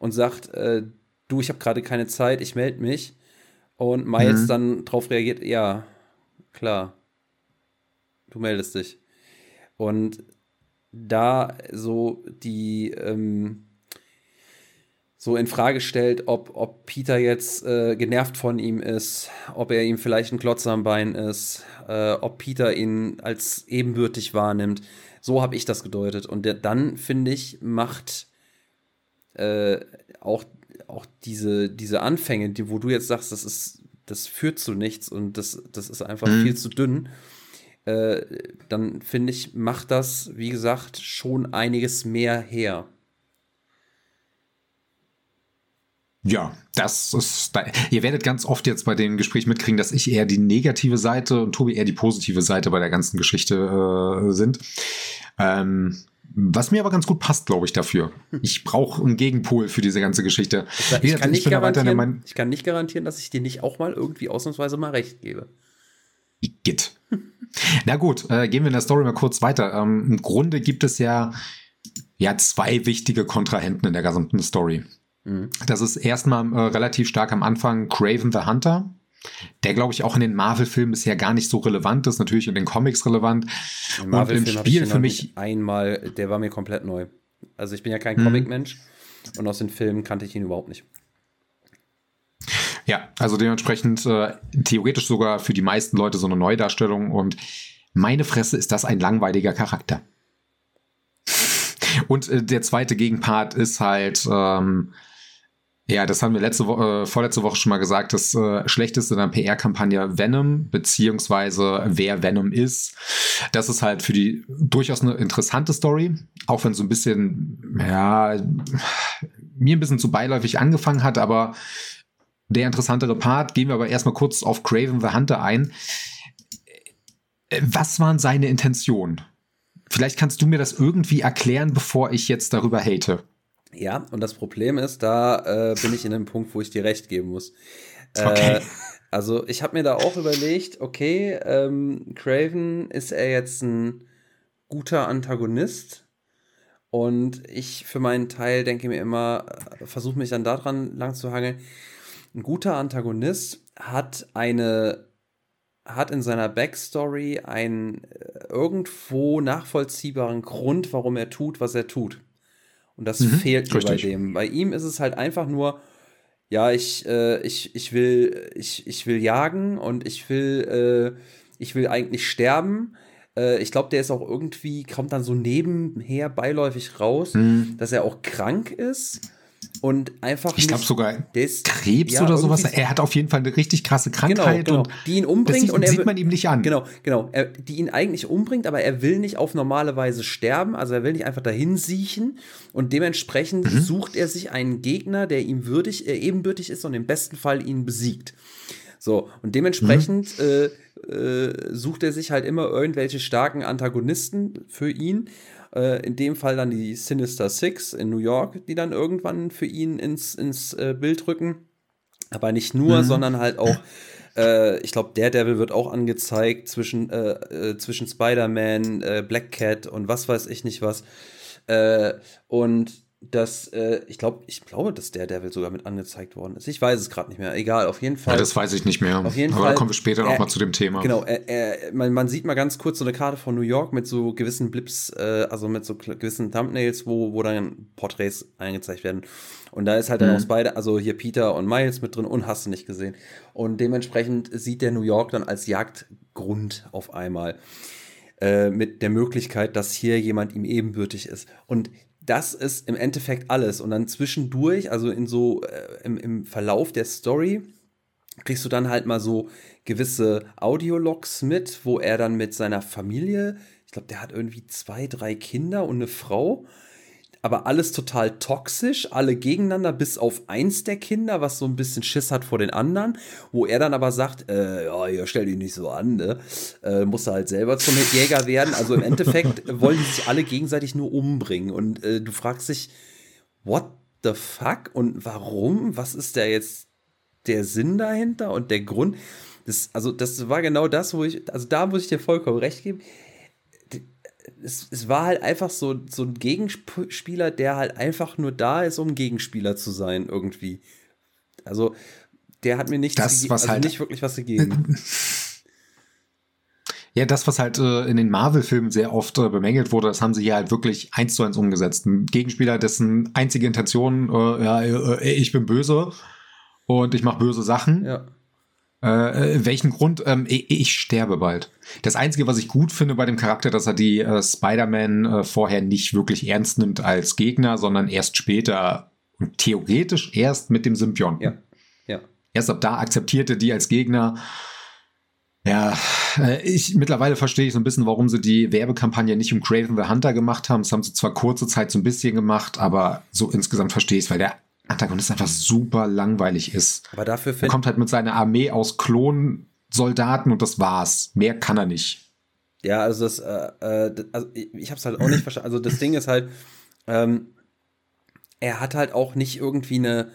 und sagt, äh, du, ich habe gerade keine Zeit, ich melde mich. Und Miles mhm. dann drauf reagiert, ja, klar, du meldest dich. Und da so die ähm, so in Frage stellt, ob, ob Peter jetzt äh, genervt von ihm ist, ob er ihm vielleicht ein Klotz am Bein ist, äh, ob Peter ihn als ebenbürtig wahrnimmt. So habe ich das gedeutet. Und der, dann, finde ich, macht äh, auch auch diese, diese Anfänge, die, wo du jetzt sagst, das ist, das führt zu nichts und das, das ist einfach mhm. viel zu dünn, äh, dann finde ich, macht das, wie gesagt, schon einiges mehr her. Ja, das ist. Da, ihr werdet ganz oft jetzt bei den Gesprächen mitkriegen, dass ich eher die negative Seite und Tobi eher die positive Seite bei der ganzen Geschichte äh, sind. Ähm, was mir aber ganz gut passt, glaube ich, dafür. Ich brauche einen Gegenpol für diese ganze Geschichte. Ich, ich, kann nicht garantieren, ich kann nicht garantieren, dass ich dir nicht auch mal irgendwie ausnahmsweise mal recht gebe. Git. Na gut, äh, gehen wir in der Story mal kurz weiter. Ähm, Im Grunde gibt es ja, ja zwei wichtige Kontrahenten in der gesamten Story. Mhm. Das ist erstmal äh, relativ stark am Anfang Craven the Hunter. der, glaube ich, auch in den Marvel-Filmen bisher gar nicht so relevant ist, natürlich in den Comics relevant. Im und im Spiel für mich. Einmal, der war mir komplett neu. Also ich bin ja kein mhm. Comic-Mensch und aus den Filmen kannte ich ihn überhaupt nicht. Ja, also dementsprechend äh, theoretisch sogar für die meisten Leute so eine Neudarstellung und meine Fresse ist das ein langweiliger Charakter. Und äh, der zweite Gegenpart ist halt, ähm, ja, das haben wir letzte Woche, äh, vorletzte Woche schon mal gesagt, das äh, Schlechteste in der PR-Kampagne Venom, beziehungsweise wer Venom ist. Das ist halt für die durchaus eine interessante Story, auch wenn so ein bisschen, ja, mir ein bisschen zu beiläufig angefangen hat, aber der interessantere Part, gehen wir aber erstmal kurz auf Craven the Hunter ein. Was waren seine Intentionen? Vielleicht kannst du mir das irgendwie erklären, bevor ich jetzt darüber hate. Ja, und das Problem ist, da äh, bin ich in einem Punkt, wo ich dir recht geben muss. Äh, okay. Also ich habe mir da auch überlegt, okay, ähm, Craven ist er jetzt ein guter Antagonist? Und ich für meinen Teil denke mir immer, äh, versuche mich dann daran lang zu hangeln. Ein guter Antagonist hat eine hat in seiner Backstory einen äh, irgendwo nachvollziehbaren Grund, warum er tut, was er tut. Und das mhm, fehlt mir bei dem. Bei ihm ist es halt einfach nur, ja, ich, äh, ich, ich will, ich, ich will jagen und ich will, äh, ich will eigentlich sterben. Äh, ich glaube, der ist auch irgendwie, kommt dann so nebenher beiläufig raus, mhm. dass er auch krank ist und einfach. Ich glaube sogar des, Krebs ja, oder sowas. Er hat auf jeden Fall eine richtig krasse genau, Krankheit genau, genau. die ihn umbringt sieht, und er sieht man ihm nicht an. Genau, genau, er, die ihn eigentlich umbringt, aber er will nicht auf normale Weise sterben, also er will nicht einfach dahin siechen und dementsprechend mhm. sucht er sich einen Gegner, der ihm würdig, äh, ebenbürtig ist und im besten Fall ihn besiegt. So, und dementsprechend mhm. äh, äh, sucht er sich halt immer irgendwelche starken Antagonisten für ihn äh, in dem Fall dann die Sinister Six in New York, die dann irgendwann für ihn ins, ins äh, Bild rücken. Aber nicht nur, mhm. sondern halt auch, äh, ich glaube, Daredevil wird auch angezeigt zwischen, äh, äh, zwischen Spider-Man, Black Cat und was weiß ich nicht was. und dass äh, ich glaube, ich glaube, dass der Devil sogar mit angezeigt worden ist. Ich weiß es gerade nicht mehr. Egal, auf jeden Fall. Ja, das weiß ich nicht mehr. Auf jeden Aber Fall. da kommen wir später noch mal zu dem Thema. Genau, er, er, man, man, sieht mal ganz kurz so eine Karte von New York mit so gewissen Blips, äh, also mit so gewissen Thumbnails, wo, wo dann Porträts eingezeigt werden. Und da ist halt mhm. dann auch beide, also hier Peter und Miles mit drin und hast du nicht gesehen. Und dementsprechend sieht der New York dann als Jagdgrund auf einmal äh, mit der Möglichkeit, dass hier jemand ihm ebenbürtig ist. Und das ist im Endeffekt alles. Und dann zwischendurch, also in so äh, im, im Verlauf der Story, kriegst du dann halt mal so gewisse Audiologs mit, wo er dann mit seiner Familie, ich glaube, der hat irgendwie zwei, drei Kinder und eine Frau, aber alles total toxisch, alle gegeneinander, bis auf eins der Kinder, was so ein bisschen Schiss hat vor den anderen, wo er dann aber sagt, äh, ja, ihr stellt ihn nicht so an, ne? Äh, muss er halt selber zum Jäger werden. Also im Endeffekt wollen die sich alle gegenseitig nur umbringen. Und äh, du fragst dich, what the fuck? Und warum? Was ist da jetzt der Sinn dahinter und der Grund? Das, also, das war genau das, wo ich, also da muss ich dir vollkommen recht geben es, es war halt einfach so, so ein Gegenspieler, der halt einfach nur da ist, um Gegenspieler zu sein, irgendwie. Also, der hat mir nicht, das, was also halt nicht wirklich was gegeben. Ja, das, was halt äh, in den Marvel-Filmen sehr oft äh, bemängelt wurde, das haben sie hier halt wirklich eins zu eins umgesetzt. Ein Gegenspieler, dessen einzige Intention, äh, ja, äh, ich bin böse und ich mache böse Sachen. Ja. Äh, welchen Grund? Ähm, ich, ich, sterbe bald. Das Einzige, was ich gut finde bei dem Charakter, dass er die äh, Spider-Man äh, vorher nicht wirklich ernst nimmt als Gegner, sondern erst später und theoretisch erst mit dem Symbion. Ja. ja. Erst ab da akzeptierte die als Gegner. Ja, äh, ich mittlerweile verstehe ich so ein bisschen, warum sie die Werbekampagne nicht um Craven the Hunter gemacht haben. Das haben sie zwar kurze Zeit so ein bisschen gemacht, aber so insgesamt verstehe ich es, weil der Antagonist einfach super langweilig ist. Aber dafür Er kommt halt mit seiner Armee aus Klonsoldaten und das war's. Mehr kann er nicht. Ja, also das, äh, äh also ich hab's halt auch nicht verstanden. Also das Ding ist halt, ähm, er hat halt auch nicht irgendwie eine,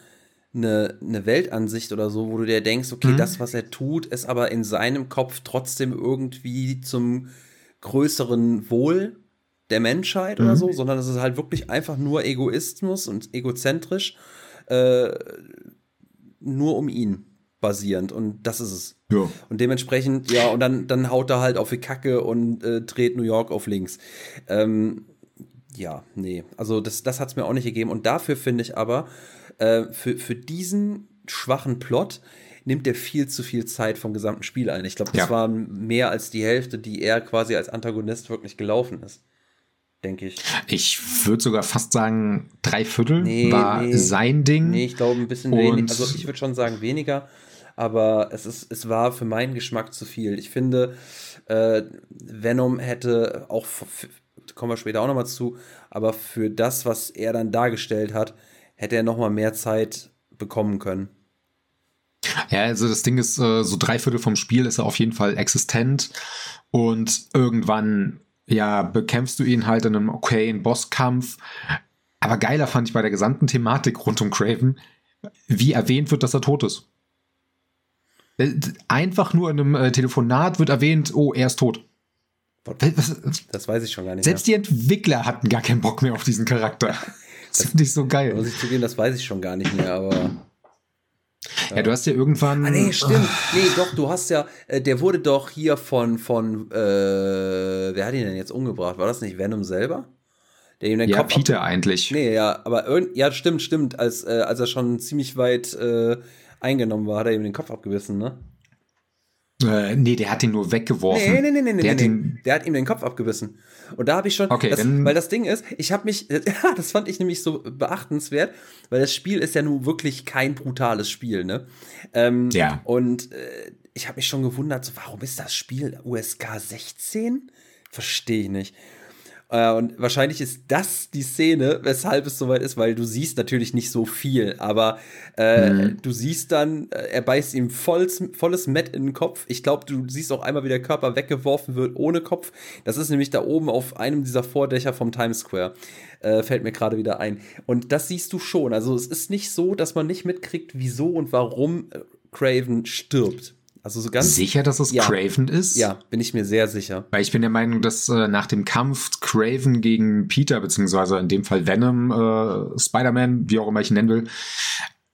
eine, eine Weltansicht oder so, wo du dir denkst, okay, mhm. das, was er tut, ist aber in seinem Kopf trotzdem irgendwie zum größeren Wohl der Menschheit mhm. oder so, sondern es ist halt wirklich einfach nur Egoismus und egozentrisch äh, nur um ihn. basierend und das ist es. Ja. Und dementsprechend, ja, und dann, dann haut er halt auf die Kacke und äh, dreht New York auf links. Ähm, ja, nee, also das, das hat es mir auch nicht gegeben. Und dafür finde ich aber, äh, für, für diesen schwachen Plot nimmt er viel zu viel Zeit vom gesamten Spiel ein. Ich glaube, das ja. war mehr als die Hälfte, die er quasi als Antagonist wirklich gelaufen ist. Denke ich. Ich würde sogar fast sagen, drei Viertel nee, war nee. sein Ding. Nee, ich glaube ein bisschen weniger. Also ich würde schon sagen weniger, aber es, ist, es war für meinen Geschmack zu viel. Ich finde, äh, Venom hätte auch, kommen wir später auch nochmal zu, aber für das, was er dann dargestellt hat, hätte er nochmal mehr Zeit bekommen können. Ja, also das Ding ist, äh, so drei Viertel vom Spiel ist er auf jeden Fall existent und irgendwann, ja, bekämpfst du ihn halt in einem okayen Bosskampf. Aber geiler fand ich bei der gesamten Thematik rund um Craven, wie erwähnt wird, dass er tot ist. Äh, einfach nur in einem äh, Telefonat wird erwähnt, oh, er ist tot. Das weiß ich schon gar nicht. Selbst mehr. die Entwickler hatten gar keinen Bock mehr auf diesen Charakter. Das, das finde ich so geil. Muss ich zugeben, das weiß ich schon gar nicht mehr, aber. Ja, du hast ja irgendwann. Ah, nee, stimmt. Nee, doch, du hast ja, äh, der wurde doch hier von, von, äh, wer hat ihn denn jetzt umgebracht? War das nicht Venom selber? Der ihm den ja, Kopf Peter eigentlich. Nee, ja, aber ja, stimmt, stimmt. Als, äh, als er schon ziemlich weit äh, eingenommen war, hat er ihm den Kopf abgebissen, ne? Äh, nee, der hat ihn nur weggeworfen. Nee, nee, nee, nee, der, nee, hat, nee. der hat ihm den Kopf abgebissen. Und da habe ich schon, okay, das, weil das Ding ist, ich habe mich, ja, das fand ich nämlich so beachtenswert, weil das Spiel ist ja nun wirklich kein brutales Spiel, ne? Ähm, ja. Und äh, ich habe mich schon gewundert, so, warum ist das Spiel USK 16? Verstehe ich nicht. Äh, und wahrscheinlich ist das die Szene, weshalb es soweit ist, weil du siehst natürlich nicht so viel, aber äh, mhm. du siehst dann, äh, er beißt ihm volles, volles Met in den Kopf. Ich glaube, du siehst auch einmal, wie der Körper weggeworfen wird ohne Kopf. Das ist nämlich da oben auf einem dieser Vordächer vom Times Square. Äh, fällt mir gerade wieder ein. Und das siehst du schon. Also es ist nicht so, dass man nicht mitkriegt, wieso und warum äh, Craven stirbt. Also so ganz sicher, dass es ja, Craven ist? Ja, bin ich mir sehr sicher. Weil ich bin der Meinung, dass äh, nach dem Kampf Craven gegen Peter, beziehungsweise in dem Fall Venom, äh, Spider-Man, wie auch immer ich ihn nennen will,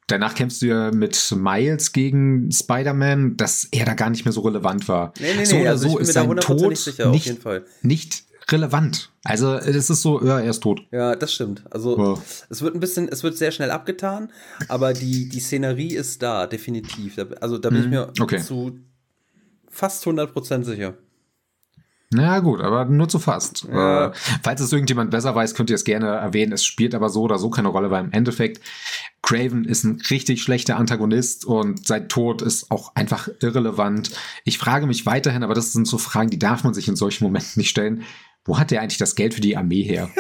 Danach kämpfst du ja mit Miles gegen Spider-Man, dass er da gar nicht mehr so relevant war. Nee, nee, so nee, oder also so ist sein Tod sicher, nicht, nicht relevant. Also es ist so, ja, er ist tot. Ja, das stimmt. Also ja. es wird ein bisschen, es wird sehr schnell abgetan, aber die, die Szenerie ist da, definitiv. Also da bin mhm. ich mir okay. zu fast 100% sicher. Na gut, aber nur zu fast. Ja. Äh, falls es irgendjemand besser weiß, könnt ihr es gerne erwähnen. Es spielt aber so oder so keine Rolle, weil im Endeffekt Craven ist ein richtig schlechter Antagonist und sein Tod ist auch einfach irrelevant. Ich frage mich weiterhin, aber das sind so Fragen, die darf man sich in solchen Momenten nicht stellen wo hat der eigentlich das Geld für die Armee her?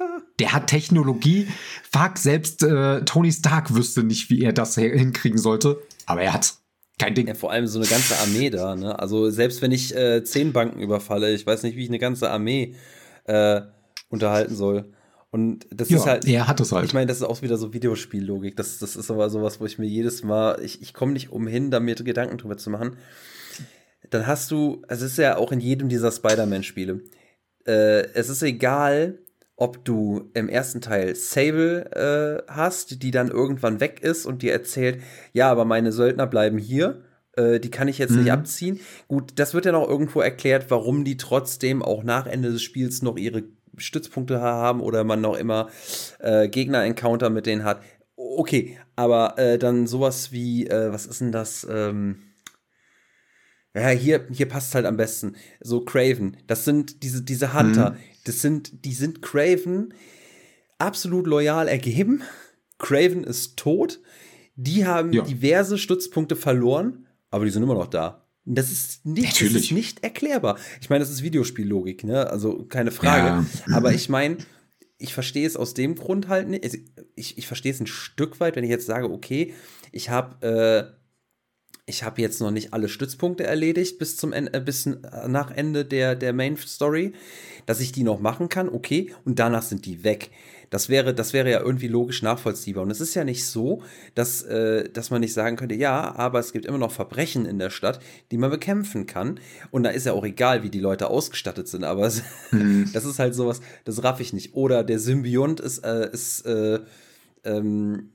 Ja, Der hat Technologie. Fuck, selbst äh, Tony Stark wüsste nicht, wie er das hinkriegen sollte. Aber er hat kein Ding. Ja, vor allem so eine ganze Armee da. Ne? Also selbst wenn ich äh, zehn Banken überfalle, ich weiß nicht, wie ich eine ganze Armee äh, unterhalten soll. Und das ja, ist halt. Er hat es halt. Ich meine, das ist auch wieder so Videospiellogik. Das, das ist aber sowas, wo ich mir jedes Mal, ich, ich komme nicht umhin, da mir Gedanken drüber zu machen. Dann hast du, also es ist ja auch in jedem dieser Spider-Man-Spiele äh, es ist egal, ob du im ersten Teil Sable äh, hast, die dann irgendwann weg ist und dir erzählt, ja, aber meine Söldner bleiben hier, äh, die kann ich jetzt mhm. nicht abziehen. Gut, das wird ja noch irgendwo erklärt, warum die trotzdem auch nach Ende des Spiels noch ihre Stützpunkte haben oder man noch immer äh, Gegner-Encounter mit denen hat. Okay, aber äh, dann sowas wie, äh, was ist denn das? Ähm ja, hier, hier passt halt am besten. So Craven. Das sind diese, diese Hunter. Mhm. Das sind, die sind Craven absolut loyal ergeben. Craven ist tot. Die haben ja. diverse Stützpunkte verloren, aber die sind immer noch da. Das ist nicht, das ist nicht erklärbar. Ich meine, das ist Videospiellogik, ne? Also keine Frage. Ja. Aber ich meine, ich verstehe es aus dem Grund halt nicht. Ich, ich verstehe es ein Stück weit, wenn ich jetzt sage, okay, ich habe äh, ich habe jetzt noch nicht alle Stützpunkte erledigt bis zum Ende, äh, bis nach Ende der, der Main Story, dass ich die noch machen kann, okay, und danach sind die weg. Das wäre, das wäre ja irgendwie logisch nachvollziehbar. Und es ist ja nicht so, dass, äh, dass man nicht sagen könnte, ja, aber es gibt immer noch Verbrechen in der Stadt, die man bekämpfen kann. Und da ist ja auch egal, wie die Leute ausgestattet sind. Aber es, mhm. das ist halt sowas, das raff ich nicht. Oder der Symbiont ist, äh, ist, äh, ähm,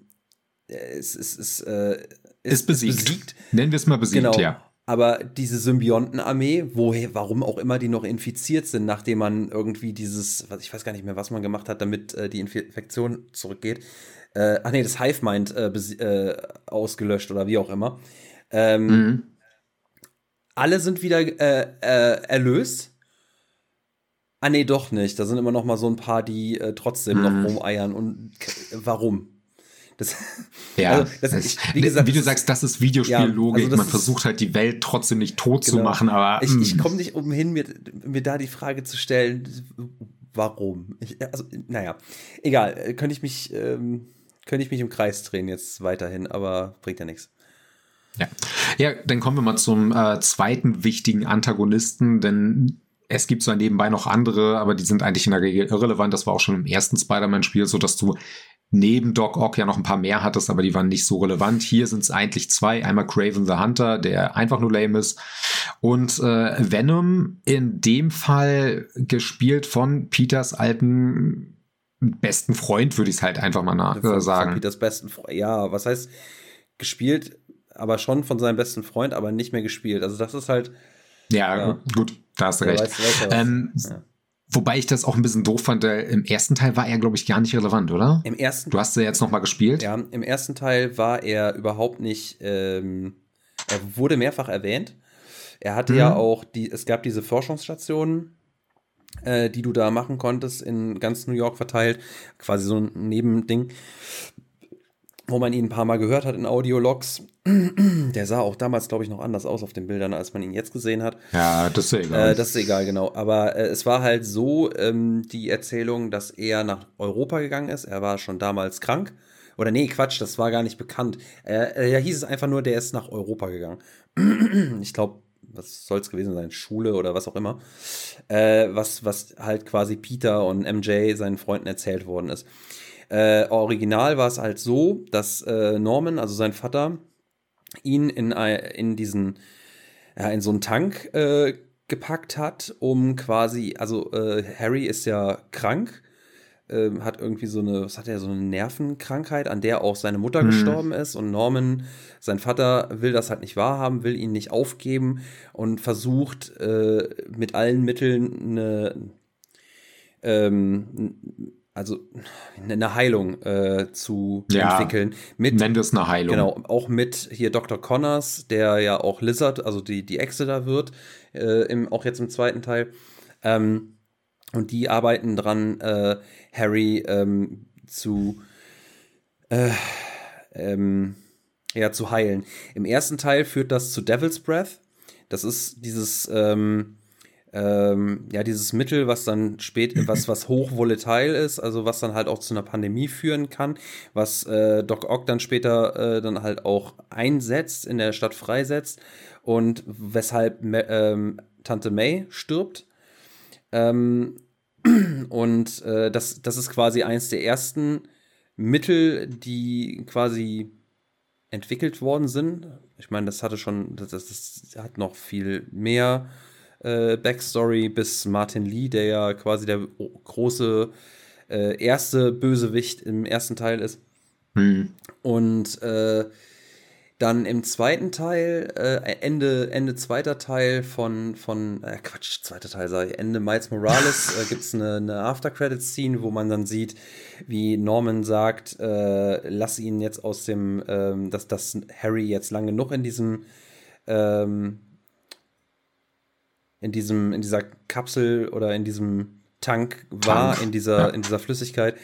es ist, ist, äh, ist, ist besiegt. besiegt. Nennen wir es mal besiegt, genau. ja. Aber diese Symbiontenarmee, woher, warum auch immer die noch infiziert sind, nachdem man irgendwie dieses, was ich weiß gar nicht mehr, was man gemacht hat, damit äh, die Infektion zurückgeht. Äh, ach nee, das Hive Mind äh, äh, ausgelöscht oder wie auch immer. Ähm, mhm. Alle sind wieder äh, äh, erlöst. Ah nee, doch nicht. Da sind immer noch mal so ein paar, die trotzdem mhm. noch rumeiern. Und warum? Das, ja, also, das, ich, wie, gesagt, wie, du sagst, das ist Videospiellogik. Ja, also Man versucht halt die Welt trotzdem nicht tot genau. zu machen, aber. Ich, ich hm. komme nicht umhin, mir, mir da die Frage zu stellen, warum? Ich, also, naja, egal. Könnte ich mich, ähm, könnte ich mich im Kreis drehen jetzt weiterhin, aber bringt ja nichts. Ja. ja, dann kommen wir mal zum äh, zweiten wichtigen Antagonisten, denn es gibt zwar nebenbei noch andere, aber die sind eigentlich in der Regel irrelevant. Das war auch schon im ersten Spider-Man-Spiel so, dass du neben Doc Ock ja noch ein paar mehr hattest, aber die waren nicht so relevant. Hier sind es eigentlich zwei. Einmal Craven the Hunter, der einfach nur lame ist. Und äh, Venom, in dem Fall gespielt von Peters alten besten Freund, würde ich es halt einfach mal nach, äh, sagen. Von Peters besten Freund, ja, was heißt gespielt, aber schon von seinem besten Freund, aber nicht mehr gespielt. Also das ist halt. Ja, ja. gut, da hast du recht. Weiß, weiß ähm, ja. Wobei ich das auch ein bisschen doof fand. Im ersten Teil war er, glaube ich, gar nicht relevant, oder? Im ersten. Du hast ja jetzt noch mal gespielt. Ja, im ersten Teil war er überhaupt nicht. Ähm, er wurde mehrfach erwähnt. Er hatte mhm. ja auch die. Es gab diese Forschungsstationen, äh, die du da machen konntest, in ganz New York verteilt, quasi so ein Nebending wo man ihn ein paar Mal gehört hat in Audiologs. Der sah auch damals, glaube ich, noch anders aus auf den Bildern, als man ihn jetzt gesehen hat. Ja, das ist egal. Äh, das ist egal, genau. Aber äh, es war halt so ähm, die Erzählung, dass er nach Europa gegangen ist. Er war schon damals krank. Oder nee, Quatsch, das war gar nicht bekannt. Äh, ja, hieß es einfach nur, der ist nach Europa gegangen. ich glaube, was soll es gewesen sein? Schule oder was auch immer. Äh, was, was halt quasi Peter und MJ, seinen Freunden, erzählt worden ist. Äh, original war es halt so, dass äh, Norman, also sein Vater, ihn in, in diesen, ja, in so einen Tank äh, gepackt hat, um quasi, also äh, Harry ist ja krank, ähm, hat irgendwie so eine, was hat er, so eine Nervenkrankheit, an der auch seine Mutter mhm. gestorben ist und Norman, sein Vater, will das halt nicht wahrhaben, will ihn nicht aufgeben und versucht äh, mit allen Mitteln eine ähm, also eine Heilung äh, zu ja, entwickeln. Mit, nenn das eine Heilung. Genau, auch mit hier Dr. Connors, der ja auch Lizard, also die, die Echse da wird, äh, im, auch jetzt im zweiten Teil. Ähm, und die arbeiten dran, äh, Harry ähm, zu, äh, ähm, ja, zu heilen. Im ersten Teil führt das zu Devil's Breath. Das ist dieses, ähm, ähm, ja, dieses Mittel, was dann spät, was, was hochvolatil ist, also was dann halt auch zu einer Pandemie führen kann, was äh, Doc Ock dann später äh, dann halt auch einsetzt, in der Stadt freisetzt und weshalb ähm, Tante May stirbt. Ähm, und äh, das, das ist quasi eins der ersten Mittel, die quasi entwickelt worden sind. Ich meine, das hatte schon, das, das hat noch viel mehr äh, Backstory bis Martin Lee, der ja quasi der große äh, erste Bösewicht im ersten Teil ist. Hm. Und äh, dann im zweiten Teil, äh, Ende, Ende zweiter Teil von, von äh, Quatsch, zweiter Teil sei, Ende Miles Morales äh, gibt es eine, eine After-Credit-Scene, wo man dann sieht, wie Norman sagt, äh, lass ihn jetzt aus dem, ähm, dass, dass Harry jetzt lange genug in diesem ähm, in diesem, in dieser Kapsel oder in diesem Tank war, Tank. in dieser, ja. in dieser Flüssigkeit.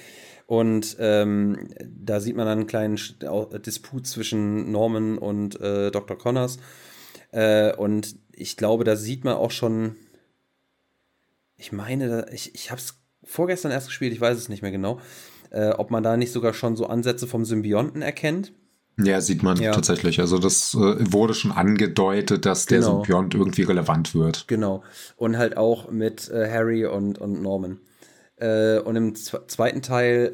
Und ähm, da sieht man dann einen kleinen Disput zwischen Norman und äh, Dr. Connors. Äh, und ich glaube, da sieht man auch schon, ich meine, ich, ich habe es vorgestern erst gespielt, ich weiß es nicht mehr genau, äh, ob man da nicht sogar schon so Ansätze vom Symbionten erkennt. Ja, sieht man ja. tatsächlich. Also das äh, wurde schon angedeutet, dass der genau. Symbiont irgendwie relevant wird. Genau. Und halt auch mit äh, Harry und, und Norman. Äh, und im zweiten Teil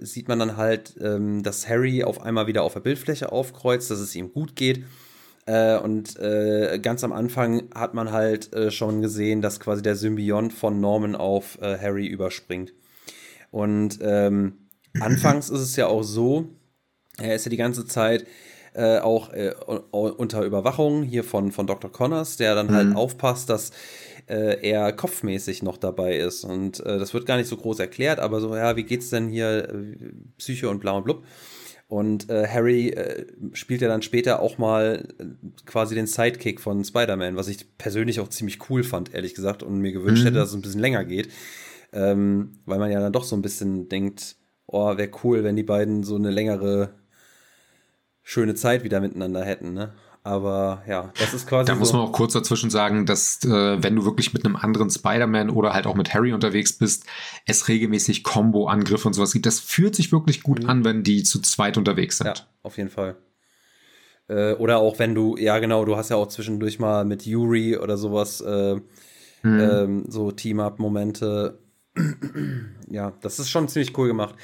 äh, sieht man dann halt, ähm, dass Harry auf einmal wieder auf der Bildfläche aufkreuzt, dass es ihm gut geht. Äh, und äh, ganz am Anfang hat man halt schon gesehen, dass quasi der Symbiont von Norman auf Harry überspringt. Und ähm, anfangs ist es ja auch so, er ist ja die ganze Zeit äh, auch äh, unter Überwachung hier von, von Dr. Connors, der dann halt mhm. halt aufpasst, dass äh, er kopfmäßig noch dabei ist. Und äh, das wird gar nicht so groß erklärt, aber so, ja, wie geht's denn hier, äh, Psyche und bla und blub. Und äh, Harry äh, spielt ja dann später auch mal äh, quasi den Sidekick von Spider-Man, was ich persönlich auch ziemlich cool fand, ehrlich gesagt, und mir gewünscht mhm. hätte, dass es ein bisschen länger geht. Ähm, weil man ja dann doch so ein bisschen denkt, oh, wäre cool, wenn die beiden so eine längere, schöne Zeit wieder miteinander hätten, ne? Aber ja, das ist quasi. Da so muss man auch kurz dazwischen sagen, dass äh, wenn du wirklich mit einem anderen Spider-Man oder halt auch mit Harry unterwegs bist, es regelmäßig Combo-Angriffe und sowas gibt. Das fühlt sich wirklich gut mhm. an, wenn die zu zweit unterwegs sind. Ja, auf jeden Fall. Äh, oder auch wenn du, ja genau, du hast ja auch zwischendurch mal mit Yuri oder sowas äh, mhm. ähm, so Team-Up-Momente. ja, das ist schon ziemlich cool gemacht.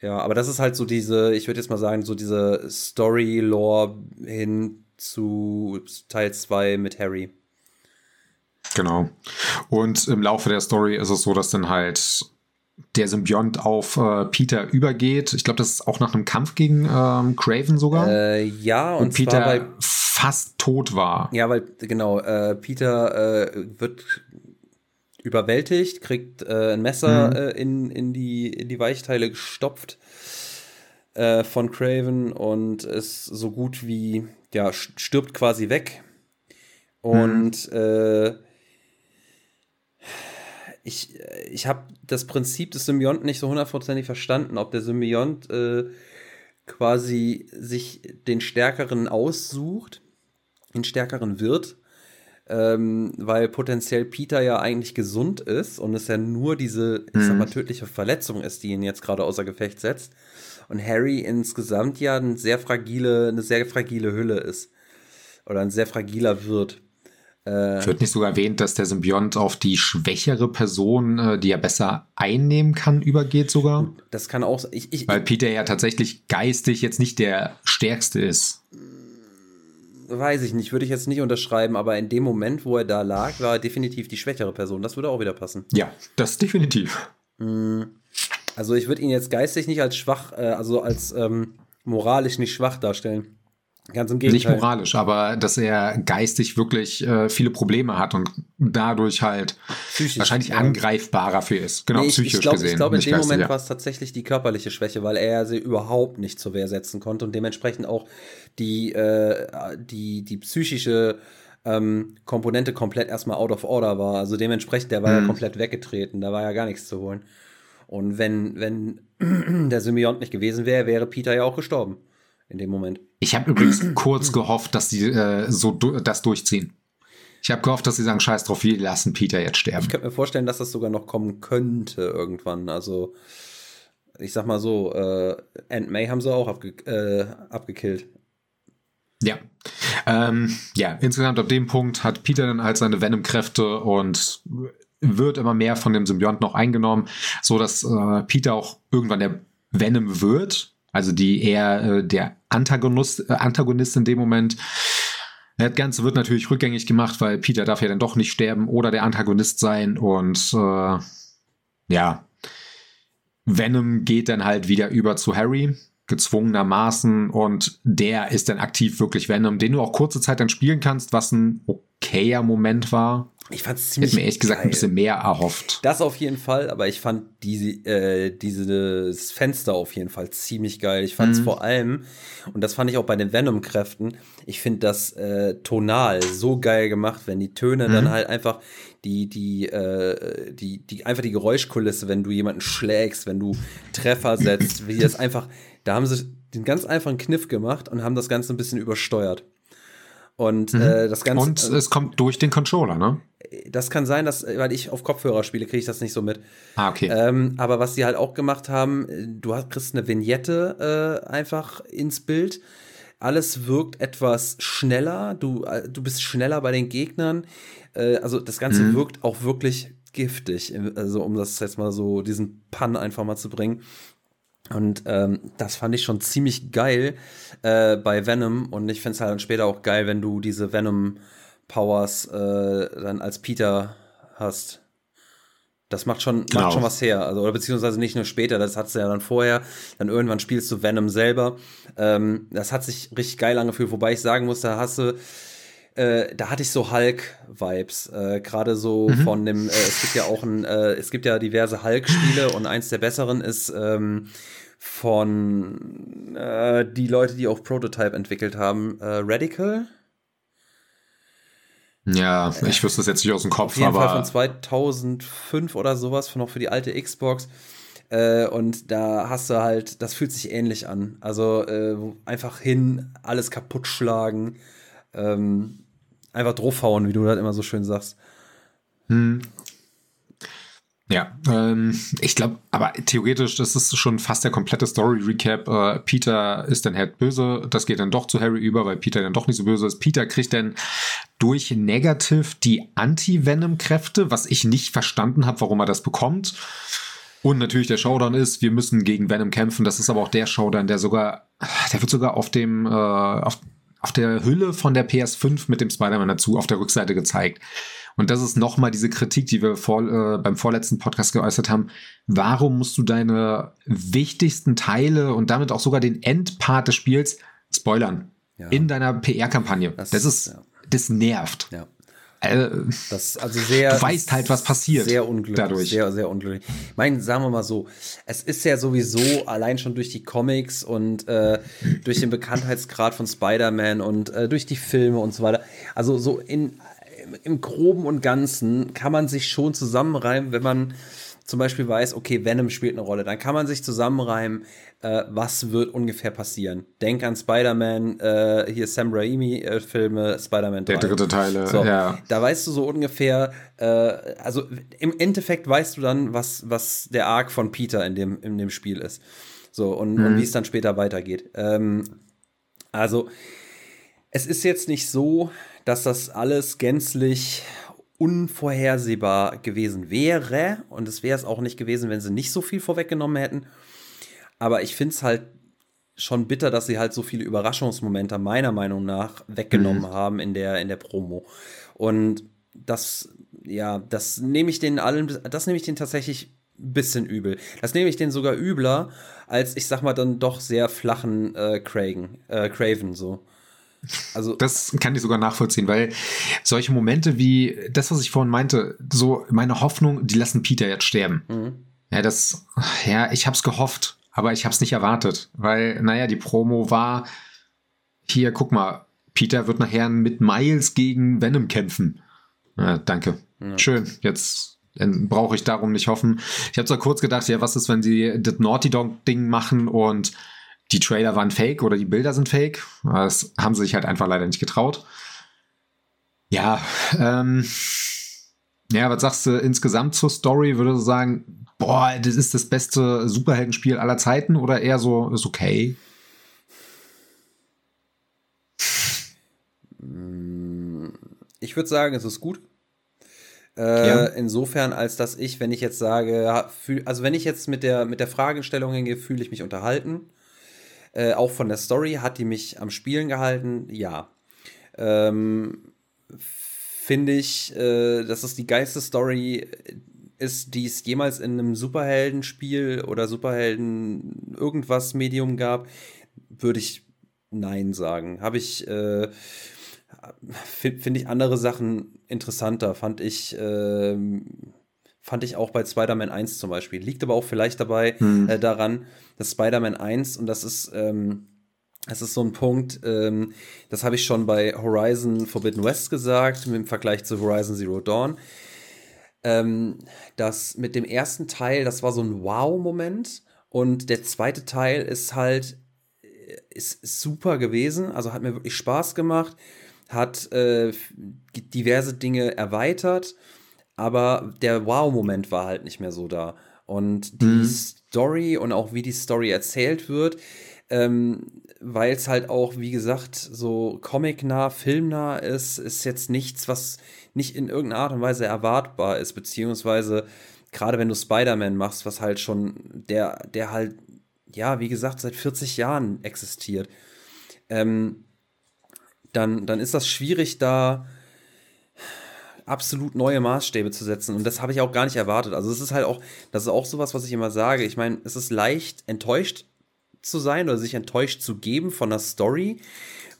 Ja, aber das ist halt so diese, ich würde jetzt mal sagen, so diese Story-Lore hin zu Teil 2 mit Harry. Genau. Und im Laufe der Story ist es so, dass dann halt der Symbiont auf äh, Peter übergeht. Ich glaube, das ist auch nach einem Kampf gegen ähm, Craven sogar. Äh, ja, und, und Peter weil, fast tot war. Ja, weil genau, äh, Peter äh, wird überwältigt, kriegt äh, ein Messer mhm. äh, in, in, die, in die Weichteile gestopft äh, von Craven und ist so gut wie, ja, stirbt quasi weg. Und mhm. Äh, ich, ich habe das Prinzip des Symbionten nicht so hundertprozentig verstanden, ob der Symbiont äh, quasi sich den Stärkeren aussucht, den Stärkeren wird ähm, weil potenziell Peter ja eigentlich gesund ist und es ja nur diese, ich sag mal, mhm. tödliche Verletzung ist, die ihn jetzt gerade außer Gefecht setzt. Und Harry insgesamt ja eine sehr fragile, eine sehr fragile Hülle ist. Oder ein sehr fragiler wird. Äh, Wird nicht sogar erwähnt, dass der Symbiont auf die schwächere Person, äh, die er besser einnehmen kann, übergeht sogar? Das kann auch. Ich, ich, Weil Peter ja tatsächlich geistig jetzt nicht der stärkste ist weiß ich nicht, würde ich jetzt nicht unterschreiben, aber in dem Moment, wo er da lag, war er definitiv die schwächere Person. Das würde auch wieder passen. Ja, das definitiv. Mm, also ich würde ihn jetzt geistig nicht als schwach, äh, also als ähm, moralisch nicht schwach darstellen. Ganz im Gegenteil. Nicht moralisch, aber dass er geistig wirklich äh, viele Probleme hat und dadurch halt psychisch, wahrscheinlich ja. angreifbarer für ist. Genau, nee, ich, psychisch ich glaub, gesehen. Ich glaube, in dem Moment ja. war es tatsächlich die körperliche Schwäche, weil er sie überhaupt nicht zur Wehr setzen konnte und dementsprechend auch die, äh, die, die psychische ähm, Komponente komplett erstmal out of order war. Also dementsprechend, der war hm. ja komplett weggetreten, da war ja gar nichts zu holen. Und wenn, wenn der Symbiont nicht gewesen wäre, wäre Peter ja auch gestorben in dem Moment. Ich habe übrigens kurz gehofft, dass die äh, so das durchziehen. Ich habe gehofft, dass sie sagen, scheiß drauf, wir lassen Peter jetzt sterben. Ich könnte mir vorstellen, dass das sogar noch kommen könnte irgendwann. Also, ich sag mal so, äh, Aunt May haben sie auch abge äh, abgekillt. Ja. Ähm, ja, insgesamt ab dem Punkt hat Peter dann halt seine Venom-Kräfte und wird immer mehr von dem Symbiont noch eingenommen, so dass äh, Peter auch irgendwann der Venom wird, also die eher äh, der Antagonist, äh, Antagonist in dem Moment. Das Ganze wird natürlich rückgängig gemacht, weil Peter darf ja dann doch nicht sterben oder der Antagonist sein und äh, ja, Venom geht dann halt wieder über zu Harry, gezwungenermaßen und der ist dann aktiv wirklich Venom, den du auch kurze Zeit dann spielen kannst, was ein okayer Moment war. Ich fand es ziemlich. Hätte mir ehrlich gesagt ein bisschen mehr erhofft. Das auf jeden Fall, aber ich fand diese, äh, dieses Fenster auf jeden Fall ziemlich geil. Ich fand es mhm. vor allem, und das fand ich auch bei den Venom-Kräften, ich finde das äh, tonal so geil gemacht, wenn die Töne mhm. dann halt einfach die, die, äh, die, die, einfach die Geräuschkulisse, wenn du jemanden schlägst, wenn du Treffer setzt, wie das einfach, da haben sie den ganz einfachen Kniff gemacht und haben das Ganze ein bisschen übersteuert. Und mhm. äh, das Ganze. Und es kommt durch den Controller, ne? Das kann sein, dass, weil ich auf Kopfhörer spiele, kriege ich das nicht so mit. Ah, okay. Ähm, aber was sie halt auch gemacht haben, du hast, kriegst eine Vignette äh, einfach ins Bild. Alles wirkt etwas schneller. Du, äh, du bist schneller bei den Gegnern. Äh, also das Ganze mhm. wirkt auch wirklich giftig. Also um das jetzt mal so, diesen Pun einfach mal zu bringen. Und ähm, das fand ich schon ziemlich geil äh, bei Venom. Und ich finde es halt dann später auch geil, wenn du diese Venom-Powers äh, dann als Peter hast. Das macht schon, genau. macht schon was her. Also, oder beziehungsweise nicht nur später, das hat du ja dann vorher. Dann irgendwann spielst du Venom selber. Ähm, das hat sich richtig geil angefühlt, wobei ich sagen muss, da hast du, äh, da hatte ich so Hulk-Vibes. Äh, Gerade so mhm. von dem, äh, es gibt ja auch ein, äh, es gibt ja diverse Hulk-Spiele und eins der besseren ist ähm, von äh, die Leute, die auch Prototype entwickelt haben, äh, Radical. Ja, ich wüsste es jetzt nicht aus dem Kopf, Auf jeden aber. Fall von 2005 oder sowas, noch für die alte Xbox. Äh, und da hast du halt, das fühlt sich ähnlich an. Also äh, einfach hin, alles kaputt schlagen, ähm, einfach draufhauen, wie du das immer so schön sagst. Hm. Ja, ähm, ich glaube, aber theoretisch, das ist schon fast der komplette Story-Recap. Äh, Peter ist dann halt böse, das geht dann doch zu Harry über, weil Peter dann doch nicht so böse ist. Peter kriegt dann durch Negative die Anti-Venom-Kräfte, was ich nicht verstanden habe, warum er das bekommt. Und natürlich der Showdown ist, wir müssen gegen Venom kämpfen. Das ist aber auch der Showdown, der sogar, der wird sogar auf dem, äh, auf, auf der Hülle von der PS5 mit dem Spider-Man dazu auf der Rückseite gezeigt. Und das ist nochmal diese Kritik, die wir vor, äh, beim vorletzten Podcast geäußert haben. Warum musst du deine wichtigsten Teile und damit auch sogar den Endpart des Spiels spoilern? Ja. In deiner PR-Kampagne. Das, das, ist, ja. das nervt. Ja. Äh, das also sehr. Du weißt halt, was passiert. Sehr unglücklich. Dadurch. Sehr, sehr unglücklich. Ich meine, sagen wir mal so, es ist ja sowieso allein schon durch die Comics und äh, durch den Bekanntheitsgrad von Spider-Man und äh, durch die Filme und so weiter. Also so in im Groben und Ganzen kann man sich schon zusammenreimen, wenn man zum Beispiel weiß, okay, Venom spielt eine Rolle, dann kann man sich zusammenreimen, äh, was wird ungefähr passieren. Denk an Spider-Man, äh, hier Sam Raimi-Filme, äh, Spider-Man 3. Der dritte Teil, so, ja. Da weißt du so ungefähr, äh, also im Endeffekt weißt du dann, was, was der Arc von Peter in dem, in dem Spiel ist. So, und, mhm. und wie es dann später weitergeht. Ähm, also, es ist jetzt nicht so, dass das alles gänzlich unvorhersehbar gewesen wäre. Und es wäre es auch nicht gewesen, wenn sie nicht so viel vorweggenommen hätten. Aber ich finde es halt schon bitter, dass sie halt so viele Überraschungsmomente meiner Meinung nach weggenommen mhm. haben in der, in der Promo. Und das, ja, das nehme ich den allen, das nehme ich den tatsächlich ein bisschen übel. Das nehme ich den sogar übler als, ich sag mal, dann doch sehr flachen äh, Cragen, äh, Craven so. Also das kann ich sogar nachvollziehen, weil solche Momente wie das, was ich vorhin meinte, so meine Hoffnung, die lassen Peter jetzt sterben. Mhm. Ja, das, ja, ich hab's gehofft, aber ich hab's nicht erwartet, weil, naja, die Promo war hier, guck mal, Peter wird nachher mit Miles gegen Venom kämpfen. Ja, danke. Ja. Schön. Jetzt brauche ich darum nicht hoffen. Ich habe zwar kurz gedacht, ja, was ist, wenn sie das Naughty Dog Ding machen und die Trailer waren fake oder die Bilder sind fake. Das haben sie sich halt einfach leider nicht getraut. Ja, ähm, ja, was sagst du insgesamt zur Story? Würde du sagen, boah, das ist das beste Superheldenspiel aller Zeiten oder eher so, ist okay? Ich würde sagen, es ist gut. Äh, ja. Insofern, als dass ich, wenn ich jetzt sage, also wenn ich jetzt mit der, mit der Fragestellung hingehe, fühle ich mich unterhalten. Äh, auch von der Story hat die mich am Spielen gehalten, ja. Ähm, Finde ich, äh, dass es die geilste Story ist, die es jemals in einem Superheldenspiel oder Superhelden irgendwas Medium gab, würde ich Nein sagen. Habe ich, äh, finde ich andere Sachen interessanter. Fand ich, äh, fand ich auch bei Spider-Man 1 zum Beispiel. Liegt aber auch vielleicht dabei hm. äh, daran, dass Spider-Man 1, und das ist, ähm, das ist so ein Punkt, ähm, das habe ich schon bei Horizon Forbidden West gesagt, im Vergleich zu Horizon Zero Dawn. Ähm, das mit dem ersten Teil, das war so ein Wow-Moment. Und der zweite Teil ist halt, äh, ist super gewesen, also hat mir wirklich Spaß gemacht, hat äh, diverse Dinge erweitert aber der Wow-Moment war halt nicht mehr so da. Und die mhm. Story und auch wie die Story erzählt wird, ähm, weil es halt auch, wie gesagt, so comic-nah, filmnah ist, ist jetzt nichts, was nicht in irgendeiner Art und Weise erwartbar ist, beziehungsweise gerade wenn du Spider-Man machst, was halt schon, der, der halt, ja, wie gesagt, seit 40 Jahren existiert, ähm, dann, dann ist das schwierig, da absolut neue Maßstäbe zu setzen. Und das habe ich auch gar nicht erwartet. Also es ist halt auch, das ist auch sowas, was ich immer sage. Ich meine, es ist leicht, enttäuscht zu sein oder sich enttäuscht zu geben von der Story,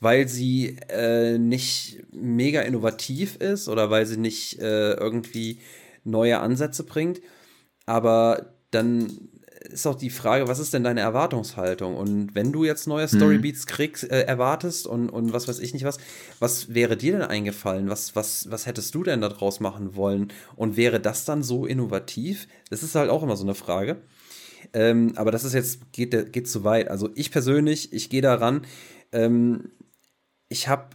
weil sie äh, nicht mega innovativ ist oder weil sie nicht äh, irgendwie neue Ansätze bringt. Aber dann ist auch die Frage, was ist denn deine Erwartungshaltung? Und wenn du jetzt neue Storybeats mhm. kriegst, äh, erwartest und, und was weiß ich nicht was, was wäre dir denn eingefallen? Was, was, was hättest du denn daraus machen wollen? Und wäre das dann so innovativ? Das ist halt auch immer so eine Frage. Ähm, aber das ist jetzt, geht, geht zu weit. Also ich persönlich, ich gehe daran, ähm, ich habe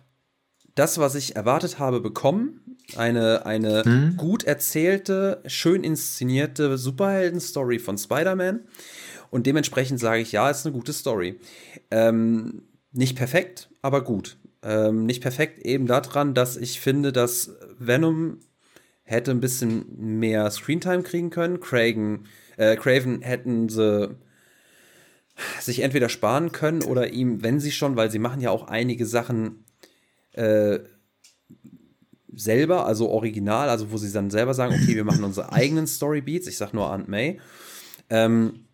das, was ich erwartet habe, bekommen. Eine, eine hm? gut erzählte, schön inszenierte Superhelden-Story von Spider-Man. Und dementsprechend sage ich, ja, ist eine gute Story. Ähm, nicht perfekt, aber gut. Ähm, nicht perfekt eben daran, dass ich finde, dass Venom hätte ein bisschen mehr Screentime kriegen können. Cragen, äh, Craven hätten sie sich entweder sparen können oder ihm, wenn sie schon, weil sie machen ja auch einige Sachen äh, selber, also original, also wo sie dann selber sagen, okay, wir machen unsere eigenen Storybeats, ich sag nur Aunt May, ähm,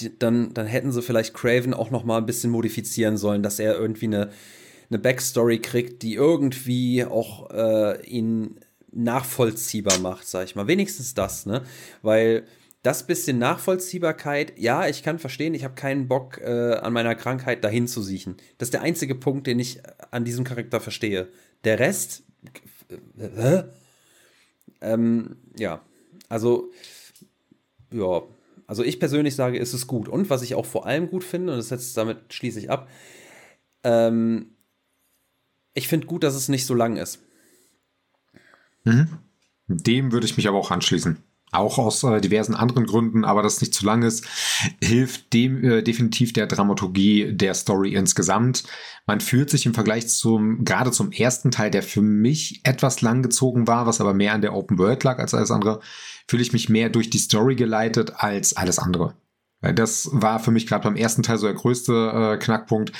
die, dann, dann hätten sie vielleicht Craven auch noch mal ein bisschen modifizieren sollen, dass er irgendwie eine, eine Backstory kriegt, die irgendwie auch äh, ihn nachvollziehbar macht, sag ich mal. Wenigstens das, ne? Weil das bisschen Nachvollziehbarkeit, ja, ich kann verstehen, ich habe keinen Bock, äh, an meiner Krankheit dahin zu siechen. Das ist der einzige Punkt, den ich an diesem Charakter verstehe. Der Rest, äh, ähm, ja, also, ja, also ich persönlich sage, ist es gut. Und was ich auch vor allem gut finde, und das jetzt damit schließe ich ab, ähm, ich finde gut, dass es nicht so lang ist. Mhm. Dem würde ich mich aber auch anschließen auch aus äh, diversen anderen Gründen, aber das nicht zu lang ist, hilft dem äh, definitiv der Dramaturgie der Story insgesamt. Man fühlt sich im Vergleich zum, gerade zum ersten Teil, der für mich etwas lang gezogen war, was aber mehr an der Open World lag als alles andere, fühle ich mich mehr durch die Story geleitet als alles andere. Das war für mich gerade beim ersten Teil so der größte äh, Knackpunkt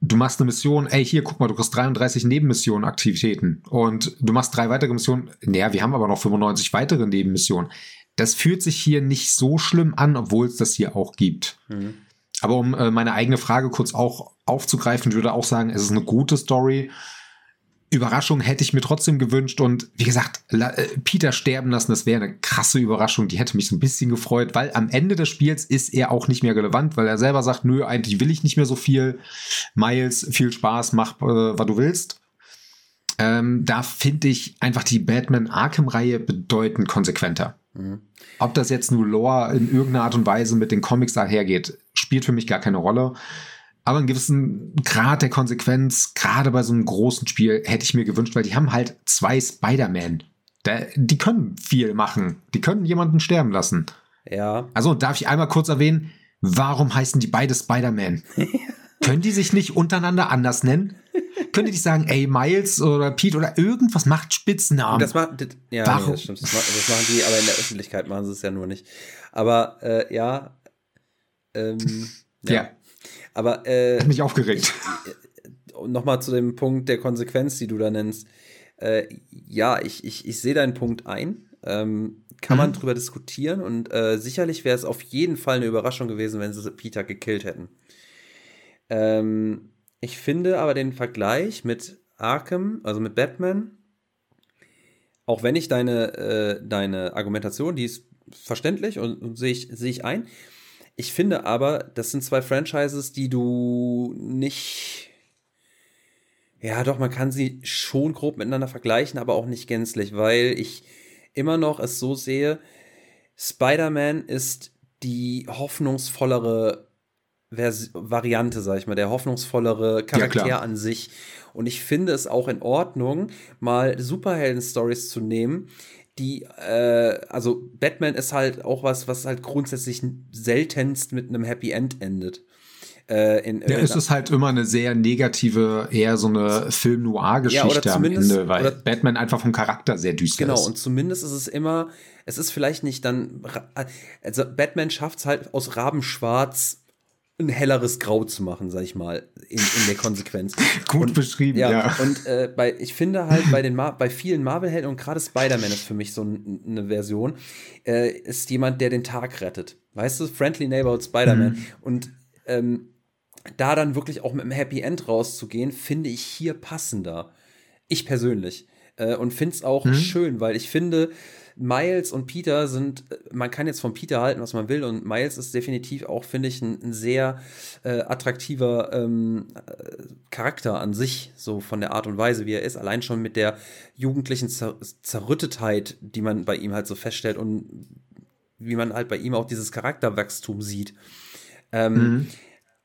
du machst eine Mission, ey, hier, guck mal, du kriegst 33 Nebenmissionen, Aktivitäten und du machst drei weitere Missionen. Naja, wir haben aber noch 95 weitere Nebenmissionen. Das fühlt sich hier nicht so schlimm an, obwohl es das hier auch gibt. Mhm. Aber um äh, meine eigene Frage kurz auch aufzugreifen, würde auch sagen, es ist eine gute Story. Überraschung hätte ich mir trotzdem gewünscht und wie gesagt, äh, Peter sterben lassen, das wäre eine krasse Überraschung, die hätte mich so ein bisschen gefreut, weil am Ende des Spiels ist er auch nicht mehr relevant, weil er selber sagt, nö, eigentlich will ich nicht mehr so viel. Miles, viel Spaß, mach, äh, was du willst. Ähm, da finde ich einfach die Batman Arkham-Reihe bedeutend konsequenter. Mhm. Ob das jetzt nur Lore in irgendeiner Art und Weise mit den Comics dahergeht, spielt für mich gar keine Rolle. Aber einen gewissen Grad der Konsequenz, gerade bei so einem großen Spiel, hätte ich mir gewünscht, weil die haben halt zwei Spider-Man. Die können viel machen. Die können jemanden sterben lassen. Ja. Also darf ich einmal kurz erwähnen, warum heißen die beide Spider-Man? können die sich nicht untereinander anders nennen? Können die nicht sagen, ey, Miles oder Pete oder irgendwas macht Spitznamen? Das macht, das, ja, warum? Nee, das stimmt. Das, das, machen die, aber in der Öffentlichkeit machen sie es ja nur nicht. Aber äh, ja, ähm, ja. ja. Aber äh, mich aufgeregt. Äh, Nochmal zu dem Punkt der Konsequenz, die du da nennst. Äh, ja, ich, ich, ich sehe deinen Punkt ein. Ähm, kann mhm. man drüber diskutieren und äh, sicherlich wäre es auf jeden Fall eine Überraschung gewesen, wenn sie Peter gekillt hätten. Ähm, ich finde aber den Vergleich mit Arkham, also mit Batman, auch wenn ich deine, äh, deine Argumentation, die ist verständlich und, und sehe ich, seh ich ein, ich finde aber, das sind zwei Franchises, die du nicht. Ja, doch, man kann sie schon grob miteinander vergleichen, aber auch nicht gänzlich, weil ich immer noch es so sehe, Spider-Man ist die hoffnungsvollere Vers Variante, sag ich mal, der hoffnungsvollere Charakter ja, an sich. Und ich finde es auch in Ordnung, mal Superhelden-Stories zu nehmen, die, äh, also Batman ist halt auch was, was halt grundsätzlich seltenst mit einem Happy End endet. Äh, in, ja, es ist halt immer eine sehr negative, eher so eine Film-Noir-Geschichte ja, am Ende, weil Batman einfach vom Charakter sehr düster genau, ist. Genau, und zumindest ist es immer, es ist vielleicht nicht dann, also Batman schafft es halt aus Rabenschwarz ein helleres Grau zu machen, sag ich mal, in, in der Konsequenz. Gut und, beschrieben, ja. ja. Und äh, bei, ich finde halt bei den Mar bei vielen Marvel-Helden und gerade Spider-Man ist für mich so eine Version, äh, ist jemand, der den Tag rettet. Weißt du, Friendly Neighborhood Spider-Man. Mhm. Und ähm, da dann wirklich auch mit einem Happy End rauszugehen, finde ich hier passender. Ich persönlich. Äh, und finde es auch mhm. schön, weil ich finde, Miles und Peter sind, man kann jetzt von Peter halten, was man will, und Miles ist definitiv auch, finde ich, ein, ein sehr äh, attraktiver ähm, äh, Charakter an sich, so von der Art und Weise, wie er ist. Allein schon mit der jugendlichen Zer Zerrüttetheit, die man bei ihm halt so feststellt und wie man halt bei ihm auch dieses Charakterwachstum sieht. Ähm, mhm.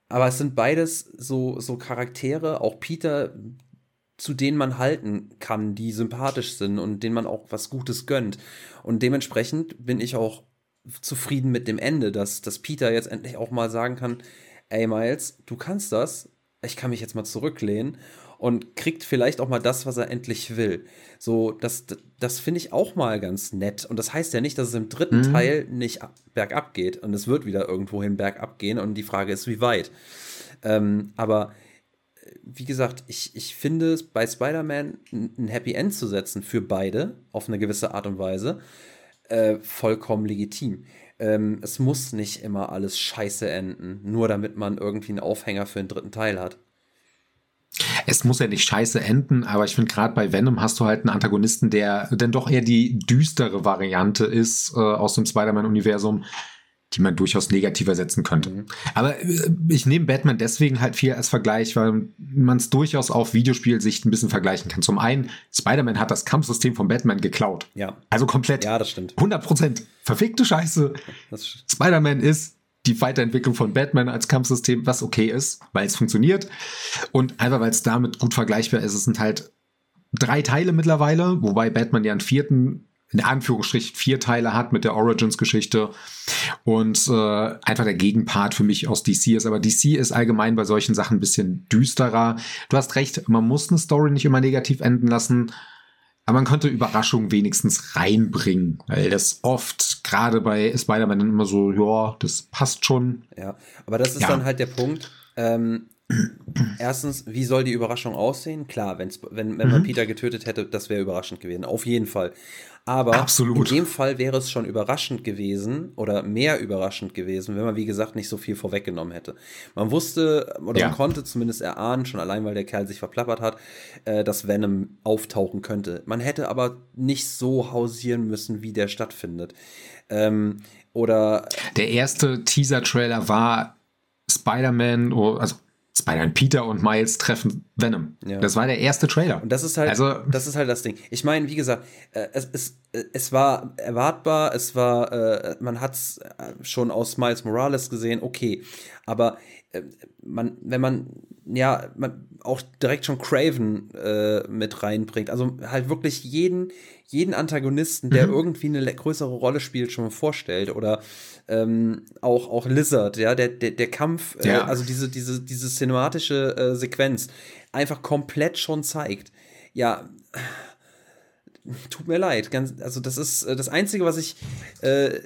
Aber es sind beides so, so Charaktere, auch Peter, zu denen man halten kann, die sympathisch sind und denen man auch was Gutes gönnt. Und dementsprechend bin ich auch zufrieden mit dem Ende, dass, dass Peter jetzt endlich auch mal sagen kann, ey Miles, du kannst das, ich kann mich jetzt mal zurücklehnen und kriegt vielleicht auch mal das, was er endlich will. So, das, das finde ich auch mal ganz nett. Und das heißt ja nicht, dass es im dritten mhm. Teil nicht bergab geht. Und es wird wieder irgendwohin bergab gehen. Und die Frage ist, wie weit. Ähm, aber wie gesagt, ich, ich finde es bei Spider-Man ein Happy End zu setzen für beide auf eine gewisse Art und Weise äh, vollkommen legitim. Ähm, es muss nicht immer alles scheiße enden, nur damit man irgendwie einen Aufhänger für den dritten Teil hat. Es muss ja nicht scheiße enden, aber ich finde gerade bei Venom hast du halt einen Antagonisten, der dann doch eher die düstere Variante ist äh, aus dem Spider-Man-Universum, die man durchaus negativer setzen könnte. Mhm. Aber äh, ich nehme Batman deswegen halt viel als Vergleich, weil man es durchaus auf Videospielsicht ein bisschen vergleichen kann. Zum einen, Spider-Man hat das Kampfsystem von Batman geklaut. Ja. Also komplett. Ja, das stimmt. 100 Prozent. Verfickte Scheiße. Spider-Man ist die Weiterentwicklung von Batman als Kampfsystem, was okay ist, weil es funktioniert. Und einfach, weil es damit gut vergleichbar ist. Es sind halt drei Teile mittlerweile, wobei Batman ja einen vierten in Anführungsstrichen vier Teile hat mit der Origins-Geschichte und äh, einfach der Gegenpart für mich aus DC ist. Aber DC ist allgemein bei solchen Sachen ein bisschen düsterer. Du hast recht, man muss eine Story nicht immer negativ enden lassen, aber man könnte Überraschungen wenigstens reinbringen, weil das oft gerade bei Spider-Man dann immer so, ja, das passt schon. Ja, aber das ist ja. dann halt der Punkt. Ähm, erstens, wie soll die Überraschung aussehen? Klar, wenn, wenn mhm. man Peter getötet hätte, das wäre überraschend gewesen. Auf jeden Fall. Aber Absolut. in dem Fall wäre es schon überraschend gewesen oder mehr überraschend gewesen, wenn man, wie gesagt, nicht so viel vorweggenommen hätte. Man wusste oder ja. man konnte zumindest erahnen, schon allein weil der Kerl sich verplappert hat, äh, dass Venom auftauchen könnte. Man hätte aber nicht so hausieren müssen, wie der stattfindet. Ähm, oder. Der erste Teaser-Trailer war Spider-Man, also Spider-Man Peter und Miles treffen Venom. Ja. Das war der erste Trailer. Und das ist halt, also, das ist halt das Ding. Ich meine, wie gesagt, äh, es, es, äh, es war erwartbar, es war, äh, man hat es schon aus Miles Morales gesehen, okay. Aber man, wenn man, ja, man auch direkt schon Craven äh, mit reinbringt, also halt wirklich jeden, jeden Antagonisten, der mhm. irgendwie eine größere Rolle spielt, schon vorstellt. Oder ähm, auch, auch Lizard, ja, der, der, der Kampf, äh, ja. also diese, diese, diese cinematische äh, Sequenz einfach komplett schon zeigt. Ja, tut mir leid. Ganz, also, das ist äh, das Einzige, was ich äh,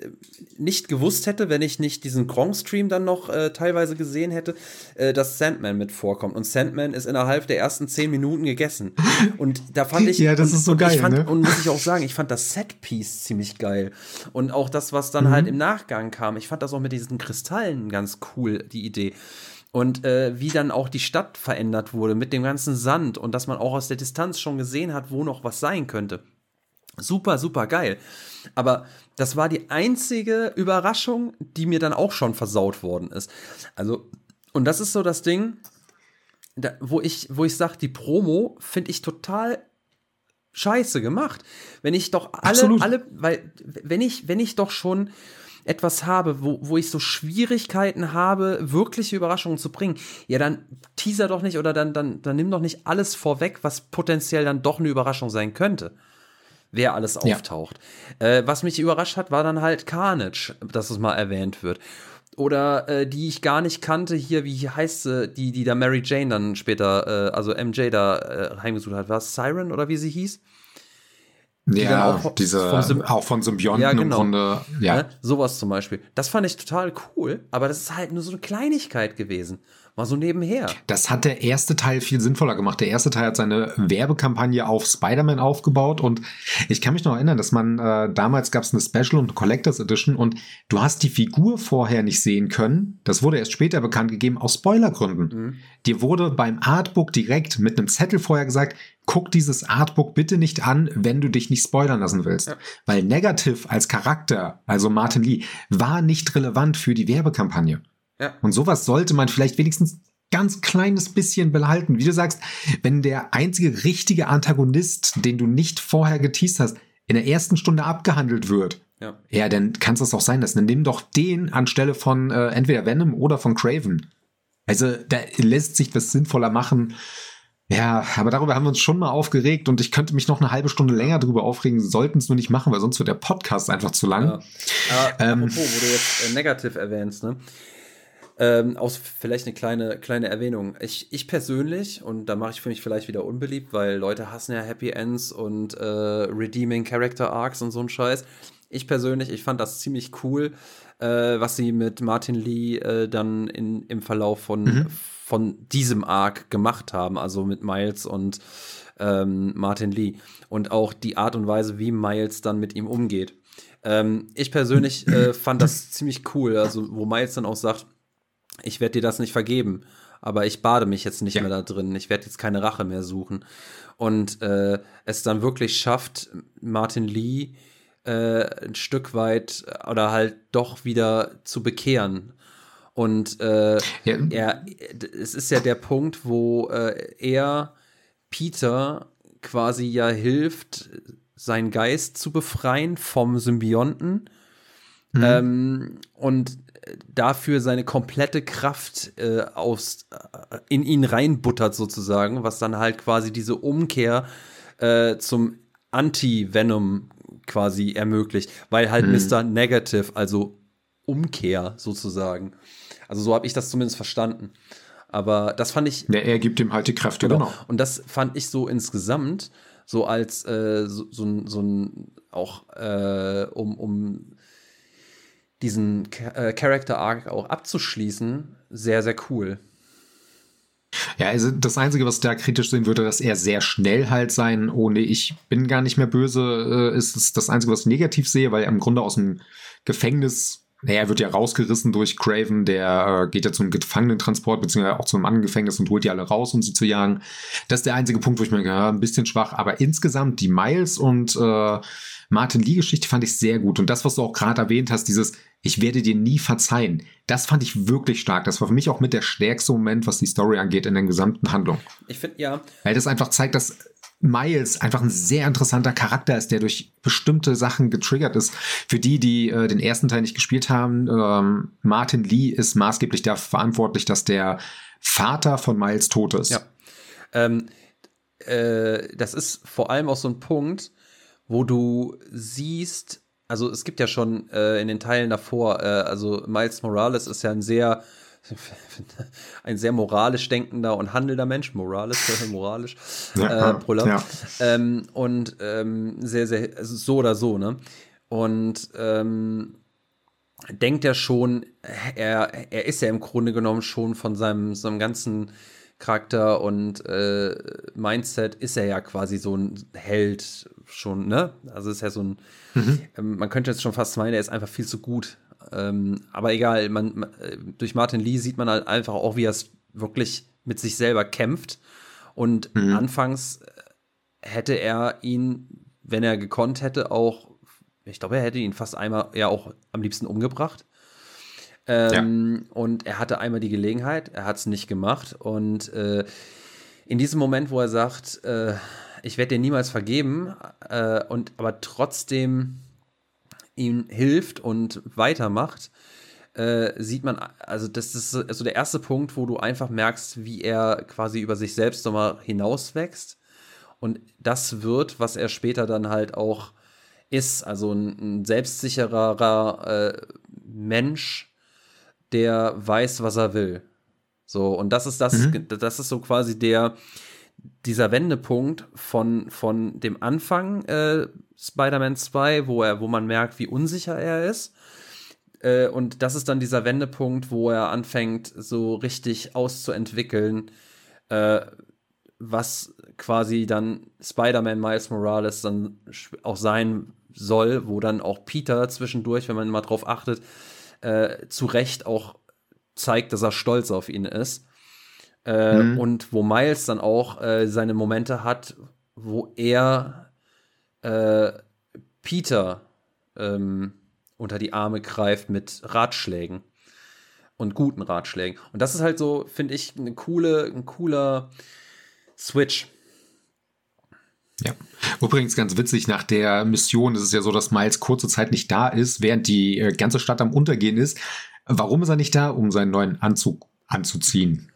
nicht gewusst hätte, wenn ich nicht diesen Gronk-Stream dann noch äh, teilweise gesehen hätte, äh, dass Sandman mit vorkommt. Und Sandman ist innerhalb der ersten zehn Minuten gegessen. Und da fand ich. ja, das und, ist so geil. Fand, ne? Und muss ich auch sagen, ich fand das Setpiece ziemlich geil. Und auch das, was dann mhm. halt im Nachgang kam. Ich fand das auch mit diesen Kristallen ganz cool, die Idee und äh, wie dann auch die Stadt verändert wurde mit dem ganzen Sand und dass man auch aus der Distanz schon gesehen hat, wo noch was sein könnte. Super, super geil. Aber das war die einzige Überraschung, die mir dann auch schon versaut worden ist. Also, und das ist so das Ding, da, wo ich, wo ich sage, die Promo finde ich total scheiße gemacht. Wenn ich doch alle, Absolut. alle, weil, wenn ich, wenn ich doch schon etwas habe, wo, wo ich so Schwierigkeiten habe, wirkliche Überraschungen zu bringen, ja, dann teaser doch nicht oder dann, dann, dann nimm doch nicht alles vorweg, was potenziell dann doch eine Überraschung sein könnte. Wer alles auftaucht. Ja. Äh, was mich überrascht hat, war dann halt Carnage, dass es mal erwähnt wird. Oder äh, die ich gar nicht kannte, hier, wie heißt sie, die, die da Mary Jane dann später, äh, also MJ da äh, heimgesucht hat. War es Siren oder wie sie hieß? Die ja, auch, diese, auch von Symbionten ja, genau. im Grunde. Ja. Ne? Sowas zum Beispiel. Das fand ich total cool, aber das ist halt nur so eine Kleinigkeit gewesen. Mal so nebenher. Das hat der erste Teil viel sinnvoller gemacht. Der erste Teil hat seine Werbekampagne auf Spider-Man aufgebaut und ich kann mich noch erinnern, dass man äh, damals gab es eine Special und Collectors Edition und du hast die Figur vorher nicht sehen können. Das wurde erst später bekannt gegeben aus Spoilergründen. Mhm. Dir wurde beim Artbook direkt mit einem Zettel vorher gesagt, guck dieses Artbook bitte nicht an, wenn du dich nicht spoilern lassen willst. Ja. Weil Negative als Charakter, also Martin Lee, war nicht relevant für die Werbekampagne. Ja. Und sowas sollte man vielleicht wenigstens ganz kleines bisschen behalten. Wie du sagst, wenn der einzige richtige Antagonist, den du nicht vorher geteased hast, in der ersten Stunde abgehandelt wird, ja, ja dann kann es auch sein lassen. Dann nimm doch den anstelle von äh, entweder Venom oder von Craven. Also da lässt sich das sinnvoller machen. Ja, aber darüber haben wir uns schon mal aufgeregt und ich könnte mich noch eine halbe Stunde länger darüber aufregen, sollten es nur nicht machen, weil sonst wird der Podcast einfach zu lang. Ja. Aber ähm, apropos, wo du jetzt äh, Negative erwähnst, ne? Ähm, aus vielleicht eine kleine, kleine Erwähnung. Ich, ich persönlich, und da mache ich für mich vielleicht wieder unbeliebt, weil Leute hassen ja Happy Ends und äh, Redeeming Character Arcs und so ein Scheiß. Ich persönlich, ich fand das ziemlich cool, äh, was sie mit Martin Lee äh, dann in, im Verlauf von, mhm. von diesem Arc gemacht haben, also mit Miles und ähm, Martin Lee. Und auch die Art und Weise, wie Miles dann mit ihm umgeht. Ähm, ich persönlich äh, fand das ziemlich cool, also wo Miles dann auch sagt, ich werde dir das nicht vergeben, aber ich bade mich jetzt nicht ja. mehr da drin. Ich werde jetzt keine Rache mehr suchen. Und äh, es dann wirklich schafft, Martin Lee äh, ein Stück weit oder halt doch wieder zu bekehren. Und äh, ja. er, es ist ja der Punkt, wo äh, er Peter quasi ja hilft, seinen Geist zu befreien vom Symbionten. Mhm. Ähm, und dafür seine komplette Kraft äh, aus, äh, in ihn reinbuttert sozusagen, was dann halt quasi diese Umkehr äh, zum Anti-Venom quasi ermöglicht, weil halt hm. Mr. Negative, also Umkehr sozusagen. Also so habe ich das zumindest verstanden. Aber das fand ich. Ja, er gibt ihm halt die Kräfte, genau. genau. Und das fand ich so insgesamt, so als äh, so, so, so ein auch äh, um, um diesen äh, Character Arc auch abzuschließen, sehr, sehr cool. Ja, also das Einzige, was da kritisch sehen würde, dass er sehr schnell halt sein, ohne ich bin gar nicht mehr böse, äh, ist, ist das Einzige, was ich negativ sehe, weil er im Grunde aus dem Gefängnis, naja, er wird ja rausgerissen durch Craven, der äh, geht ja zum Gefangenentransport, beziehungsweise auch zum anderen Gefängnis und holt die alle raus, um sie zu jagen. Das ist der einzige Punkt, wo ich mir ja, ein bisschen schwach, aber insgesamt die Miles und äh, Martin Lee-Geschichte fand ich sehr gut. Und das, was du auch gerade erwähnt hast, dieses Ich werde dir nie verzeihen, das fand ich wirklich stark. Das war für mich auch mit der stärkste Moment, was die Story angeht in der gesamten Handlung. Ich finde, ja. Weil das einfach zeigt, dass Miles einfach ein sehr interessanter Charakter ist, der durch bestimmte Sachen getriggert ist. Für die, die äh, den ersten Teil nicht gespielt haben, ähm, Martin Lee ist maßgeblich dafür verantwortlich, dass der Vater von Miles tot ist. Ja. Ähm, äh, das ist vor allem auch so ein Punkt, wo du siehst, also es gibt ja schon äh, in den Teilen davor, äh, also Miles Morales ist ja ein sehr ein sehr moralisch denkender und handelnder Mensch, Morales, moralisch, ja, äh. Ja. Ähm, und ähm, sehr, sehr, also so oder so, ne? Und ähm, denkt er schon, er, er ist ja im Grunde genommen schon von seinem, seinem ganzen Charakter und äh, Mindset ist er ja quasi so ein Held schon, ne? Also ist ja so ein, mhm. ähm, man könnte jetzt schon fast meinen, er ist einfach viel zu gut. Ähm, aber egal, man, äh, durch Martin Lee sieht man halt einfach auch, wie er es wirklich mit sich selber kämpft. Und mhm. anfangs äh, hätte er ihn, wenn er gekonnt hätte, auch, ich glaube, er hätte ihn fast einmal ja auch am liebsten umgebracht. Ähm, ja. Und er hatte einmal die Gelegenheit, er hat es nicht gemacht. Und äh, in diesem Moment, wo er sagt, äh, ich werde dir niemals vergeben, äh, und aber trotzdem ihm hilft und weitermacht, äh, sieht man, also das ist also der erste Punkt, wo du einfach merkst, wie er quasi über sich selbst nochmal hinauswächst. Und das wird, was er später dann halt auch ist, also ein, ein selbstsicherer äh, Mensch, der weiß, was er will. So, und das ist das, mhm. das ist so quasi der, dieser Wendepunkt von, von dem Anfang äh, Spider-Man 2, wo er, wo man merkt, wie unsicher er ist. Äh, und das ist dann dieser Wendepunkt, wo er anfängt, so richtig auszuentwickeln, äh, was quasi dann Spider-Man Miles Morales dann auch sein soll, wo dann auch Peter zwischendurch, wenn man mal drauf achtet, äh, zu Recht auch zeigt, dass er stolz auf ihn ist. Äh, mhm. Und wo Miles dann auch äh, seine Momente hat, wo er äh, Peter ähm, unter die Arme greift mit Ratschlägen und guten Ratschlägen. Und das ist halt so, finde ich, eine coole, ein cooler Switch. Ja. Übrigens ganz witzig, nach der Mission ist es ja so, dass Miles kurze Zeit nicht da ist, während die äh, ganze Stadt am Untergehen ist. Warum ist er nicht da? Um seinen neuen Anzug anzuziehen.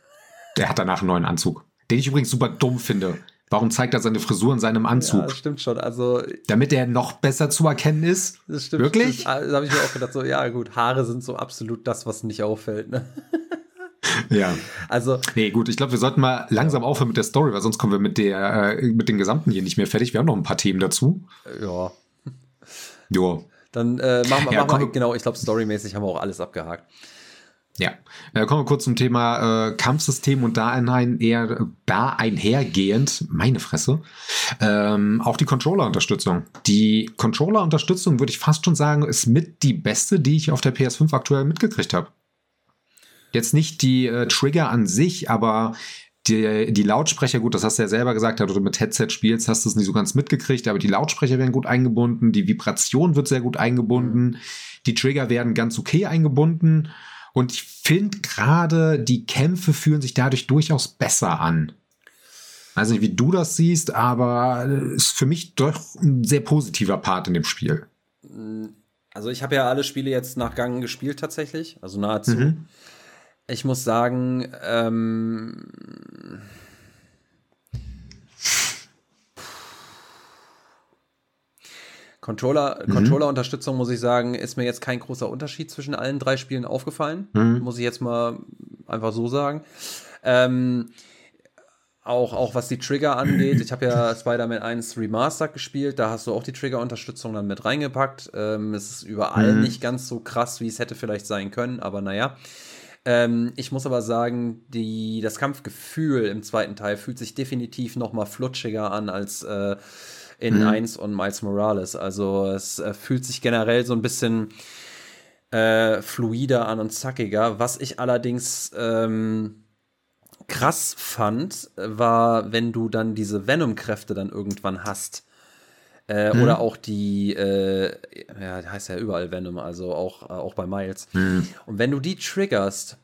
Der hat danach einen neuen Anzug. Den ich übrigens super dumm finde. Warum zeigt er seine Frisur in seinem Anzug? Ja, das stimmt schon. Also, Damit er noch besser zu erkennen ist? Das stimmt. Wirklich? Das, das habe ich mir auch gedacht. So, ja, gut, Haare sind so absolut das, was nicht auffällt. Ne? Ja. Also. Nee, gut, ich glaube, wir sollten mal langsam aufhören mit der Story, weil sonst kommen wir mit der, äh, mit den Gesamten hier nicht mehr fertig. Wir haben noch ein paar Themen dazu. Ja. Jo. Dann äh, machen wir, ja, machen wir genau, ich glaube, storymäßig haben wir auch alles abgehakt. Ja, äh, kommen wir kurz zum Thema äh, Kampfsystem und da, ein, eher, da einhergehend, meine Fresse, ähm, auch die Controller-Unterstützung. Die Controller-Unterstützung, würde ich fast schon sagen, ist mit die beste, die ich auf der PS5 aktuell mitgekriegt habe. Jetzt nicht die äh, Trigger an sich, aber die, die Lautsprecher, gut, das hast du ja selber gesagt, da du mit Headset spielst, hast du es nicht so ganz mitgekriegt, aber die Lautsprecher werden gut eingebunden, die Vibration wird sehr gut eingebunden, mhm. die Trigger werden ganz okay eingebunden und ich finde gerade, die Kämpfe fühlen sich dadurch durchaus besser an. weiß nicht, wie du das siehst, aber ist für mich doch ein sehr positiver Part in dem Spiel. Also ich habe ja alle Spiele jetzt nach Gang gespielt tatsächlich, also nahezu. Mhm. Ich muss sagen, ähm, Controller, mhm. Controller-Unterstützung, muss ich sagen, ist mir jetzt kein großer Unterschied zwischen allen drei Spielen aufgefallen. Mhm. Muss ich jetzt mal einfach so sagen. Ähm, auch, auch was die Trigger angeht. Ich habe ja Spider-Man 1 Remastered gespielt, da hast du auch die Trigger-Unterstützung dann mit reingepackt. Ähm, es ist überall mhm. nicht ganz so krass, wie es hätte vielleicht sein können, aber naja. Ähm, ich muss aber sagen, die, das Kampfgefühl im zweiten Teil fühlt sich definitiv noch mal flutschiger an als äh, in mhm. 1 und Miles Morales. Also es äh, fühlt sich generell so ein bisschen äh, fluider an und zackiger. Was ich allerdings ähm, krass fand, war, wenn du dann diese Venom-Kräfte dann irgendwann hast. Äh, mhm. Oder auch die, äh, ja, heißt ja überall Venom, also auch, äh, auch bei Miles. Mhm. Und wenn du die triggerst,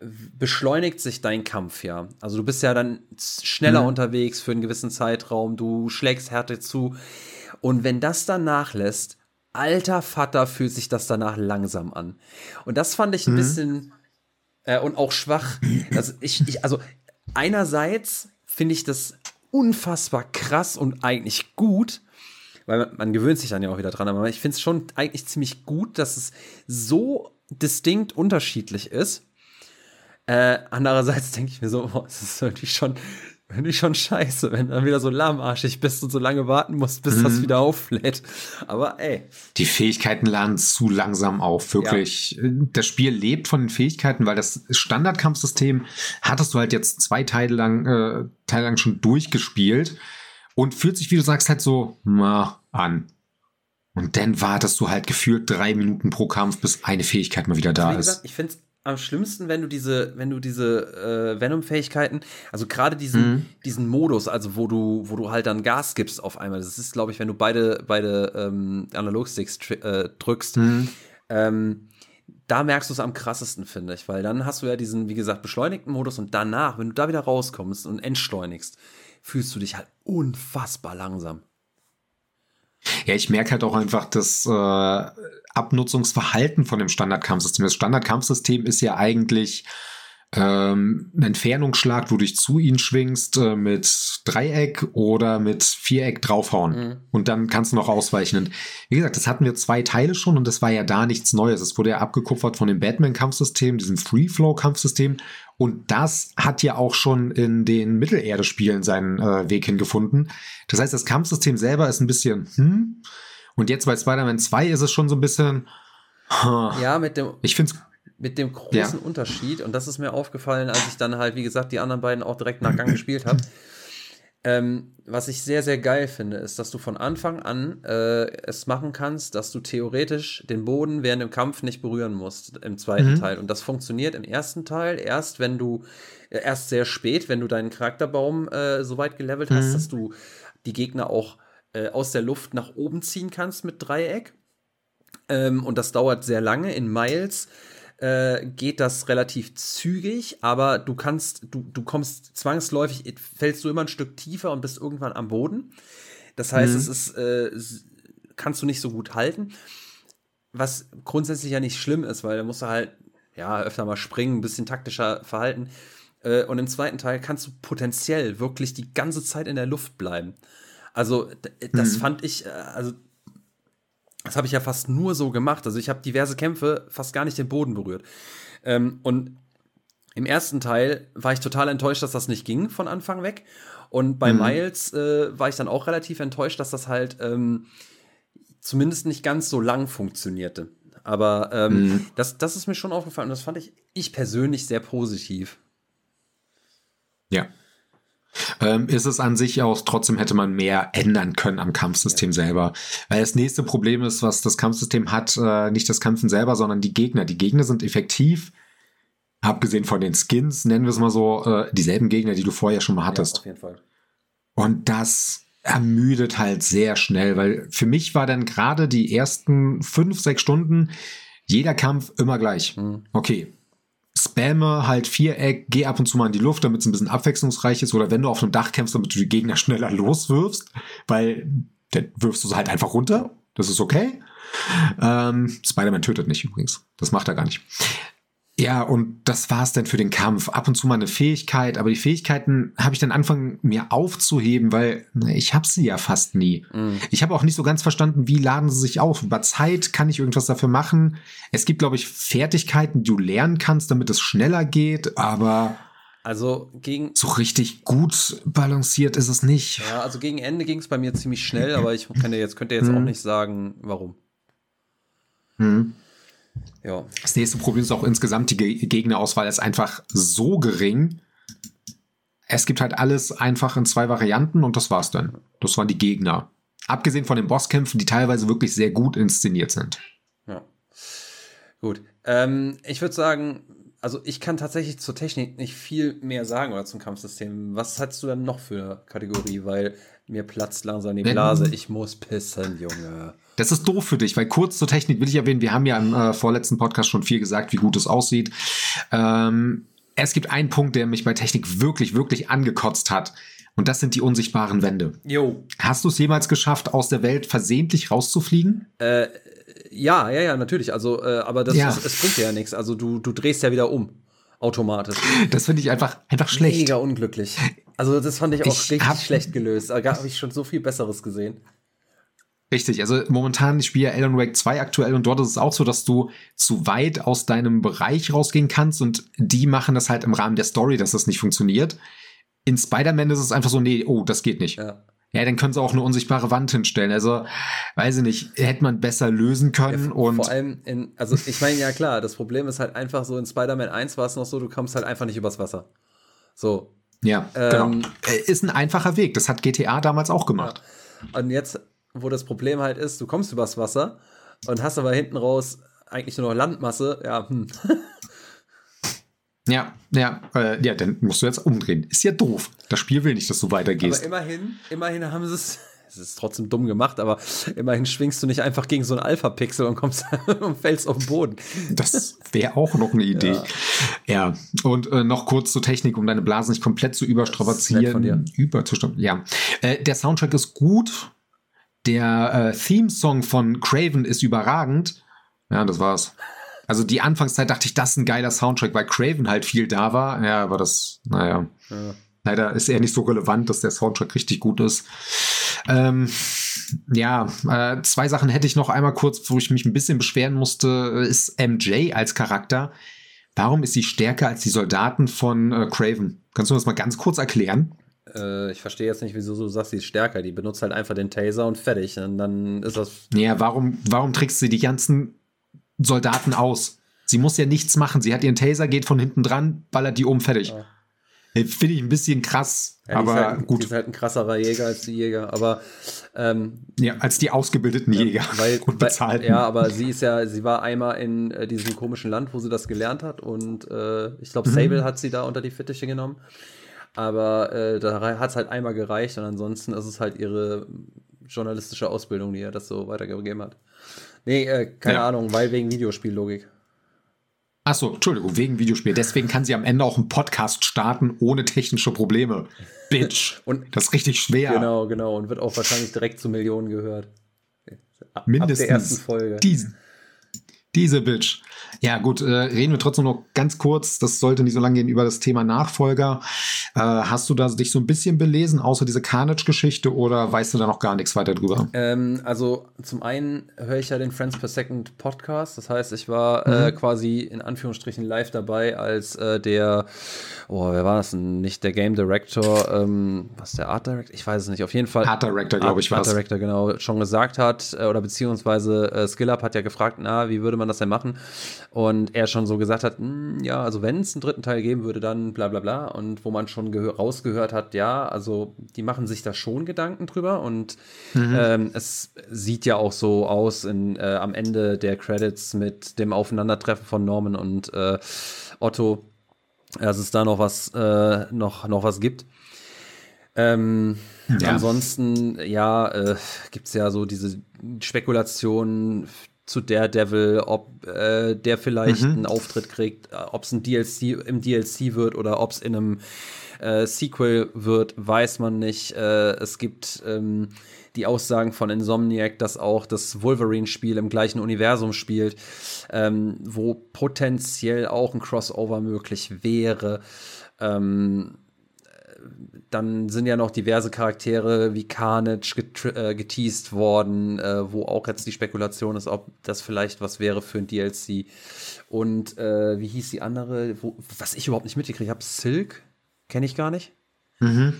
beschleunigt sich dein Kampf ja. Also du bist ja dann schneller mhm. unterwegs für einen gewissen Zeitraum, du schlägst Härte zu. Und wenn das dann nachlässt, alter Vater fühlt sich das danach langsam an. Und das fand ich ein mhm. bisschen äh, und auch schwach. Also ich, ich also einerseits finde ich das unfassbar krass und eigentlich gut, weil man, man, gewöhnt sich dann ja auch wieder dran, aber ich finde es schon eigentlich ziemlich gut, dass es so distinkt unterschiedlich ist. Äh, andererseits denke ich mir so, boah, es ist irgendwie schon, irgendwie schon scheiße, wenn du dann wieder so lahmarschig bist und so lange warten musst, bis mhm. das wieder auflädt. Aber ey. Die Fähigkeiten laden zu langsam auf, wirklich. Ja. Das Spiel lebt von den Fähigkeiten, weil das Standardkampfsystem hattest du halt jetzt zwei Teile lang, äh, Teile lang schon durchgespielt und fühlt sich, wie du sagst, halt so na, an. Und dann wartest du halt gefühlt drei Minuten pro Kampf, bis eine Fähigkeit mal wieder da gesagt, ist. Ich finde es am schlimmsten, wenn du diese, wenn du diese äh, Venom-Fähigkeiten, also gerade diesen, mhm. diesen Modus, also wo du, wo du halt dann Gas gibst auf einmal. Das ist, glaube ich, wenn du beide, beide ähm, Analogsticks äh, drückst. Mhm. Ähm, da merkst du es am krassesten, finde ich, weil dann hast du ja diesen, wie gesagt, beschleunigten Modus und danach, wenn du da wieder rauskommst und entschleunigst, fühlst du dich halt unfassbar langsam. Ja, ich merke halt auch einfach das äh, Abnutzungsverhalten von dem Standardkampfsystem. Das Standardkampfsystem ist ja eigentlich ähm, ein Entfernungsschlag, wo du dich zu ihnen schwingst äh, mit Dreieck oder mit Viereck draufhauen. Mhm. Und dann kannst du noch ausweichen. Und wie gesagt, das hatten wir zwei Teile schon und das war ja da nichts Neues. Es wurde ja abgekupfert von dem Batman-Kampfsystem, diesem Free-Flow-Kampfsystem. Und das hat ja auch schon in den Mittelerde-Spielen seinen äh, Weg hingefunden. Das heißt, das Kampfsystem selber ist ein bisschen, hm. Und jetzt bei Spider-Man 2 ist es schon so ein bisschen, huh. Ja, mit dem. Ich finde mit dem großen ja. Unterschied, und das ist mir aufgefallen, als ich dann halt, wie gesagt, die anderen beiden auch direkt nach Gang gespielt habe. Ähm, was ich sehr, sehr geil finde, ist, dass du von Anfang an äh, es machen kannst, dass du theoretisch den Boden während dem Kampf nicht berühren musst im zweiten mhm. Teil. Und das funktioniert im ersten Teil erst, wenn du, äh, erst sehr spät, wenn du deinen Charakterbaum äh, so weit gelevelt hast, mhm. dass du die Gegner auch äh, aus der Luft nach oben ziehen kannst mit Dreieck. Ähm, und das dauert sehr lange. In Miles äh, geht das relativ zügig, aber du kannst, du, du kommst zwangsläufig, fällst du immer ein Stück tiefer und bist irgendwann am Boden. Das heißt, mhm. es ist, äh, kannst du nicht so gut halten. Was grundsätzlich ja nicht schlimm ist, weil da musst du halt, ja, öfter mal springen, ein bisschen taktischer verhalten. Äh, und im zweiten Teil kannst du potenziell wirklich die ganze Zeit in der Luft bleiben. Also, das mhm. fand ich, äh, also das habe ich ja fast nur so gemacht. Also ich habe diverse Kämpfe fast gar nicht den Boden berührt. Ähm, und im ersten Teil war ich total enttäuscht, dass das nicht ging von Anfang weg. Und bei mhm. Miles äh, war ich dann auch relativ enttäuscht, dass das halt ähm, zumindest nicht ganz so lang funktionierte. Aber ähm, mhm. das, das ist mir schon aufgefallen und das fand ich, ich persönlich sehr positiv. Ja, ähm, ist es an sich auch, trotzdem hätte man mehr ändern können am Kampfsystem selber. Weil das nächste Problem ist, was das Kampfsystem hat, äh, nicht das Kämpfen selber, sondern die Gegner. Die Gegner sind effektiv, abgesehen von den Skins, nennen wir es mal so, äh, dieselben Gegner, die du vorher schon mal hattest. Ja, auf jeden Fall. Und das ermüdet halt sehr schnell, weil für mich war dann gerade die ersten fünf, sechs Stunden jeder Kampf immer gleich. Mhm. Okay, spamme halt Viereck, geh ab und zu mal in die Luft, damit es ein bisschen abwechslungsreich ist. Oder wenn du auf einem Dach kämpfst, damit du die Gegner schneller loswirfst, weil dann wirfst du sie halt einfach runter. Das ist okay. Ähm, Spider-Man tötet nicht übrigens. Das macht er gar nicht. Ja, und das war's dann für den Kampf. Ab und zu mal eine Fähigkeit, aber die Fähigkeiten habe ich dann angefangen mir aufzuheben, weil na, ich habe sie ja fast nie. Mhm. Ich habe auch nicht so ganz verstanden, wie laden sie sich auf. Über Zeit kann ich irgendwas dafür machen. Es gibt, glaube ich, Fertigkeiten, die du lernen kannst, damit es schneller geht, aber also gegen so richtig gut balanciert ist es nicht. Ja, also gegen Ende ging es bei mir ziemlich schnell, aber ich kann jetzt könnte jetzt mhm. auch nicht sagen, warum. Mhm. Ja. Das nächste Problem ist auch insgesamt die Gegnerauswahl ist einfach so gering. Es gibt halt alles einfach in zwei Varianten und das war's dann. Das waren die Gegner. Abgesehen von den Bosskämpfen, die teilweise wirklich sehr gut inszeniert sind. Ja. Gut. Ähm, ich würde sagen, also ich kann tatsächlich zur Technik nicht viel mehr sagen oder zum Kampfsystem. Was hast du dann noch für eine Kategorie? Weil mir platzt langsam die Blase. Ich muss pissen, Junge. Das ist doof für dich, weil kurz zur Technik will ich erwähnen, wir haben ja im äh, vorletzten Podcast schon viel gesagt, wie gut es aussieht. Ähm, es gibt einen Punkt, der mich bei Technik wirklich, wirklich angekotzt hat. Und das sind die unsichtbaren Wände. Jo. Hast du es jemals geschafft, aus der Welt versehentlich rauszufliegen? Äh, ja, ja, ja, natürlich. Also, äh, aber das, ja. Es, es bringt ja nichts. Also du, du drehst ja wieder um. Automatisch. Das finde ich einfach, einfach schlecht. Mega unglücklich. Also, das fand ich auch ich richtig schlecht gelöst. Da habe ich schon so viel Besseres gesehen. Richtig, also momentan, ich spiele Alan Wake 2 aktuell und dort ist es auch so, dass du zu weit aus deinem Bereich rausgehen kannst und die machen das halt im Rahmen der Story, dass das nicht funktioniert. In Spider-Man ist es einfach so, nee, oh, das geht nicht. Ja. Ja, dann können sie auch eine unsichtbare Wand hinstellen. Also, weiß ich nicht, hätte man besser lösen können. Ja, und vor allem in, also ich meine, ja klar, das Problem ist halt einfach so, in Spider-Man 1 war es noch so, du kommst halt einfach nicht übers Wasser. So. Ja, genau. ähm, genau. Ist ein einfacher Weg. Das hat GTA damals auch gemacht. Ja. Und jetzt wo das Problem halt ist, du kommst übers Wasser und hast aber hinten raus eigentlich nur noch Landmasse, ja, hm. Ja, ja, äh, ja, dann musst du jetzt umdrehen. Ist ja doof. Das Spiel will nicht, dass du weitergehst. Aber immerhin, immerhin haben sie es. Es ist trotzdem dumm gemacht, aber immerhin schwingst du nicht einfach gegen so einen Alpha-Pixel und kommst und fällst auf den Boden. Das wäre auch noch eine Idee. Ja, ja. und äh, noch kurz zur Technik, um deine Blasen nicht komplett zu überstrapazieren. Überzustrapazieren. Ja, äh, der Soundtrack ist gut. Der äh, Theme-Song von Craven ist überragend. Ja, das war's. Also die Anfangszeit dachte ich, das ist ein geiler Soundtrack, weil Craven halt viel da war. Ja, aber das, naja. Ja. Leider ist er nicht so relevant, dass der Soundtrack richtig gut ist. Ähm, ja, äh, zwei Sachen hätte ich noch einmal kurz, wo ich mich ein bisschen beschweren musste, ist MJ als Charakter. Warum ist sie stärker als die Soldaten von äh, Craven? Kannst du das mal ganz kurz erklären? Äh, ich verstehe jetzt nicht, wieso du sagst, sie ist stärker. Die benutzt halt einfach den Taser und fertig. Und dann ist das. Ja, warum, warum trickst sie die ganzen Soldaten aus? Sie muss ja nichts machen. Sie hat ihren Taser, geht von hinten dran, ballert die um, fertig. Ja. Finde ich ein bisschen krass, ja, aber halt, gut. Die ist halt ein krasserer Jäger als die Jäger, aber ähm, ja, als die ausgebildeten Jäger weil, und bezahlten. ja, aber sie ist ja, sie war einmal in äh, diesem komischen Land, wo sie das gelernt hat und äh, ich glaube, mhm. Sable mhm. hat sie da unter die Fittiche genommen. Aber äh, da hat es halt einmal gereicht und ansonsten ist es halt ihre journalistische Ausbildung, die er das so weitergegeben hat. Nee, äh, keine ja. Ahnung, weil wegen Videospiellogik. Achso, Entschuldigung, wegen Videospiel. Deswegen kann sie am Ende auch einen Podcast starten ohne technische Probleme. Bitch. und das ist richtig schwer. Genau, genau. Und wird auch wahrscheinlich direkt zu Millionen gehört. Ab, Mindestens. Ab der ersten Folge. Diesen. Diese Bitch. Ja, gut, äh, reden wir trotzdem noch ganz kurz, das sollte nicht so lange gehen, über das Thema Nachfolger. Äh, hast du da dich so ein bisschen belesen, außer diese Carnage-Geschichte, oder weißt du da noch gar nichts weiter drüber? Ähm, also, zum einen höre ich ja den Friends Per Second Podcast. Das heißt, ich war äh, mhm. äh, quasi in Anführungsstrichen live dabei, als äh, der, oh, wer war das denn? Nicht der Game Director, ähm, was der Art Director? Ich weiß es nicht. Auf jeden Fall. Art Director, glaube ich, war Art Director, genau, schon gesagt hat, äh, oder beziehungsweise äh, SkillUp hat ja gefragt, na, wie würde man das denn machen? Und er schon so gesagt hat, hm, ja, also wenn es einen dritten Teil geben würde, dann bla bla bla. Und wo man schon rausgehört hat, ja, also die machen sich da schon Gedanken drüber. Und mhm. ähm, es sieht ja auch so aus in, äh, am Ende der Credits mit dem Aufeinandertreffen von Norman und äh, Otto, dass es da noch was, äh, noch, noch was gibt. Ähm, ja. Ansonsten, ja, äh, gibt es ja so diese Spekulationen, zu Daredevil, ob äh, der vielleicht mhm. einen Auftritt kriegt, äh, ob es ein DLC im DLC wird oder ob es in einem äh, Sequel wird, weiß man nicht. Äh, es gibt ähm, die Aussagen von Insomniac, dass auch das Wolverine-Spiel im gleichen Universum spielt, ähm, wo potenziell auch ein Crossover möglich wäre. Ähm, dann sind ja noch diverse Charaktere wie Carnage äh, geteased worden, äh, wo auch jetzt die Spekulation ist, ob das vielleicht was wäre für ein DLC. Und äh, wie hieß die andere, wo, was ich überhaupt nicht mitgekriegt habe, Silk, kenne ich gar nicht. Mhm.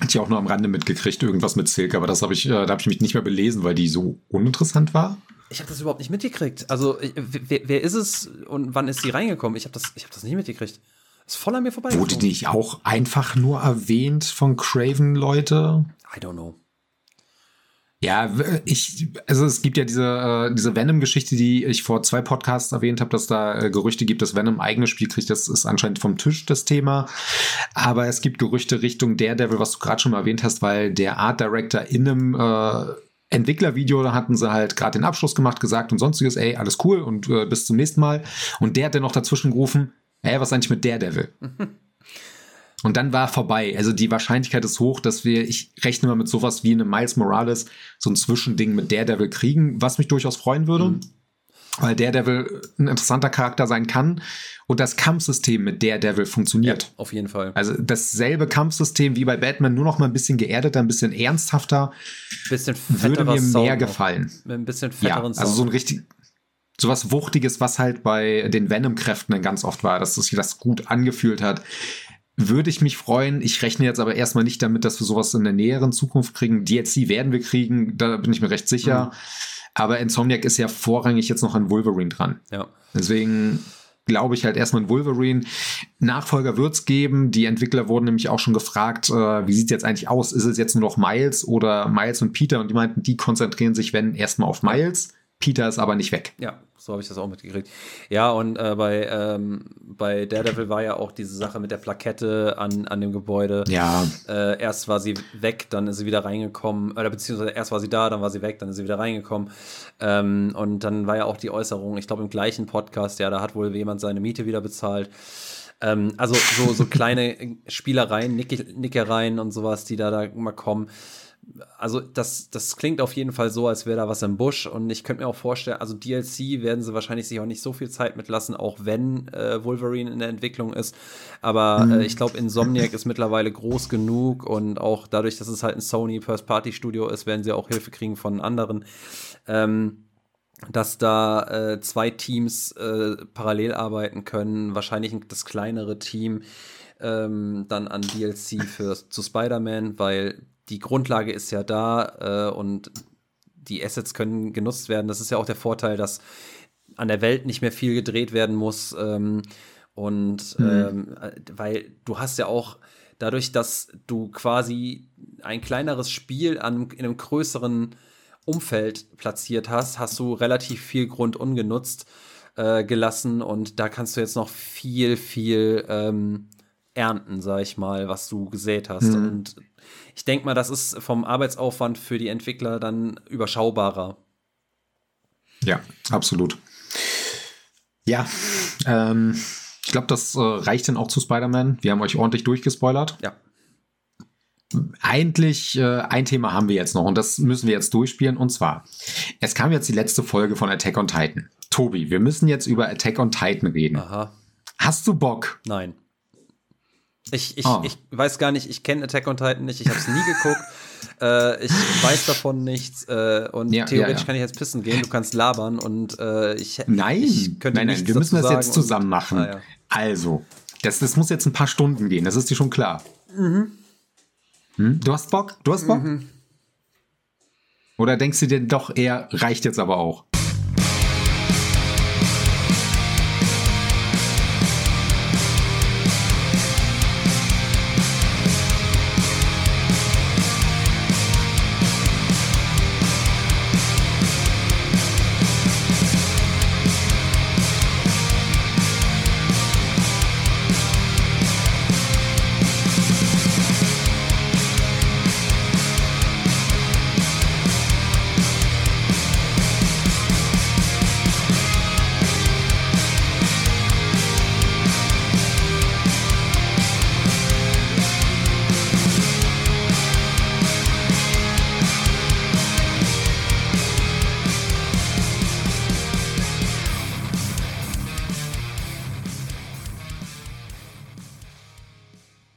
Hatte ich auch nur am Rande mitgekriegt, irgendwas mit Silk, aber das habe ich, äh, da habe ich mich nicht mehr belesen, weil die so uninteressant war. Ich habe das überhaupt nicht mitgekriegt. Also, wer, wer, ist es und wann ist sie reingekommen? Ich habe das, hab das nicht mitgekriegt. Ist voll an mir vorbei. Wurde die nicht auch einfach nur erwähnt von Craven, Leute? I don't know. Ja, ich, also es gibt ja diese, äh, diese Venom-Geschichte, die ich vor zwei Podcasts erwähnt habe, dass da äh, Gerüchte gibt, dass Venom ein eigenes Spiel kriegt. Das ist anscheinend vom Tisch das Thema. Aber es gibt Gerüchte Richtung Daredevil, was du gerade schon mal erwähnt hast, weil der Art Director in einem äh, Entwicklervideo, da hatten sie halt gerade den Abschluss gemacht, gesagt und sonstiges, ey, alles cool und äh, bis zum nächsten Mal. Und der hat dann noch dazwischen gerufen, hä, was ist eigentlich mit Daredevil? Und dann war vorbei. Also die Wahrscheinlichkeit ist hoch, dass wir, ich rechne mal mit sowas wie einem Miles Morales, so ein Zwischending mit Daredevil kriegen, was mich durchaus freuen würde. Mhm. Weil Daredevil ein interessanter Charakter sein kann und das Kampfsystem mit Daredevil funktioniert. Ja, auf jeden Fall. Also dasselbe Kampfsystem wie bei Batman, nur noch mal ein bisschen geerdeter, ein bisschen ernsthafter. Bisschen würde mir mehr Sound gefallen. Mit ein bisschen fetteren ja, Also so ein richtig, sowas Wuchtiges, was halt bei den Venom-Kräften dann ganz oft war, dass sich das gut angefühlt hat. Würde ich mich freuen. Ich rechne jetzt aber erstmal nicht damit, dass wir sowas in der näheren Zukunft kriegen. DLC werden wir kriegen, da bin ich mir recht sicher. Mhm. Aber Insomniac ist ja vorrangig jetzt noch an Wolverine dran. Ja. Deswegen glaube ich halt erstmal in Wolverine. Nachfolger wird es geben. Die Entwickler wurden nämlich auch schon gefragt, äh, wie sieht es jetzt eigentlich aus? Ist es jetzt nur noch Miles oder Miles und Peter? Und die meinten, die konzentrieren sich, wenn, erstmal auf Miles. Peter ist aber nicht weg. Ja, so habe ich das auch mitgekriegt. Ja, und äh, bei, ähm, bei Daredevil war ja auch diese Sache mit der Plakette an, an dem Gebäude. Ja. Äh, erst war sie weg, dann ist sie wieder reingekommen, oder beziehungsweise erst war sie da, dann war sie weg, dann ist sie wieder reingekommen. Ähm, und dann war ja auch die Äußerung, ich glaube im gleichen Podcast, ja, da hat wohl jemand seine Miete wieder bezahlt. Ähm, also so, so kleine Spielereien, Nickereien und sowas, die da, da mal kommen also das, das klingt auf jeden Fall so, als wäre da was im Busch und ich könnte mir auch vorstellen, also DLC werden sie wahrscheinlich sich auch nicht so viel Zeit mitlassen, auch wenn äh, Wolverine in der Entwicklung ist. Aber mhm. äh, ich glaube, Insomniac ist mittlerweile groß genug und auch dadurch, dass es halt ein Sony First Party Studio ist, werden sie auch Hilfe kriegen von anderen. Ähm, dass da äh, zwei Teams äh, parallel arbeiten können. Wahrscheinlich das kleinere Team ähm, dann an DLC für, zu Spider-Man, weil die Grundlage ist ja da äh, und die Assets können genutzt werden. Das ist ja auch der Vorteil, dass an der Welt nicht mehr viel gedreht werden muss. Ähm, und mhm. ähm, weil du hast ja auch dadurch, dass du quasi ein kleineres Spiel an, in einem größeren Umfeld platziert hast, hast du relativ viel Grund ungenutzt äh, gelassen und da kannst du jetzt noch viel, viel ähm, ernten, sag ich mal, was du gesät hast. Mhm. Und ich denke mal, das ist vom Arbeitsaufwand für die Entwickler dann überschaubarer. Ja, absolut. Ja, ähm, ich glaube, das äh, reicht dann auch zu Spider-Man. Wir haben euch ordentlich durchgespoilert. Ja eigentlich äh, ein Thema haben wir jetzt noch und das müssen wir jetzt durchspielen und zwar, es kam jetzt die letzte Folge von Attack on Titan. Tobi, wir müssen jetzt über Attack on Titan reden. Aha. Hast du Bock? Nein. Ich, ich, oh. ich weiß gar nicht, ich kenne Attack on Titan nicht, ich habe es nie geguckt. äh, ich weiß davon nichts äh, und ja, theoretisch ja, ja. kann ich jetzt pissen gehen, du kannst labern und äh, ich Nein, ich könnte nein, nein, wir müssen das jetzt zusammen machen. Ah, also, das, das muss jetzt ein paar Stunden gehen, das ist dir schon klar. Mhm. Hm? Du hast Bock? Du hast Bock? Mhm. Oder denkst du dir doch eher, reicht jetzt aber auch?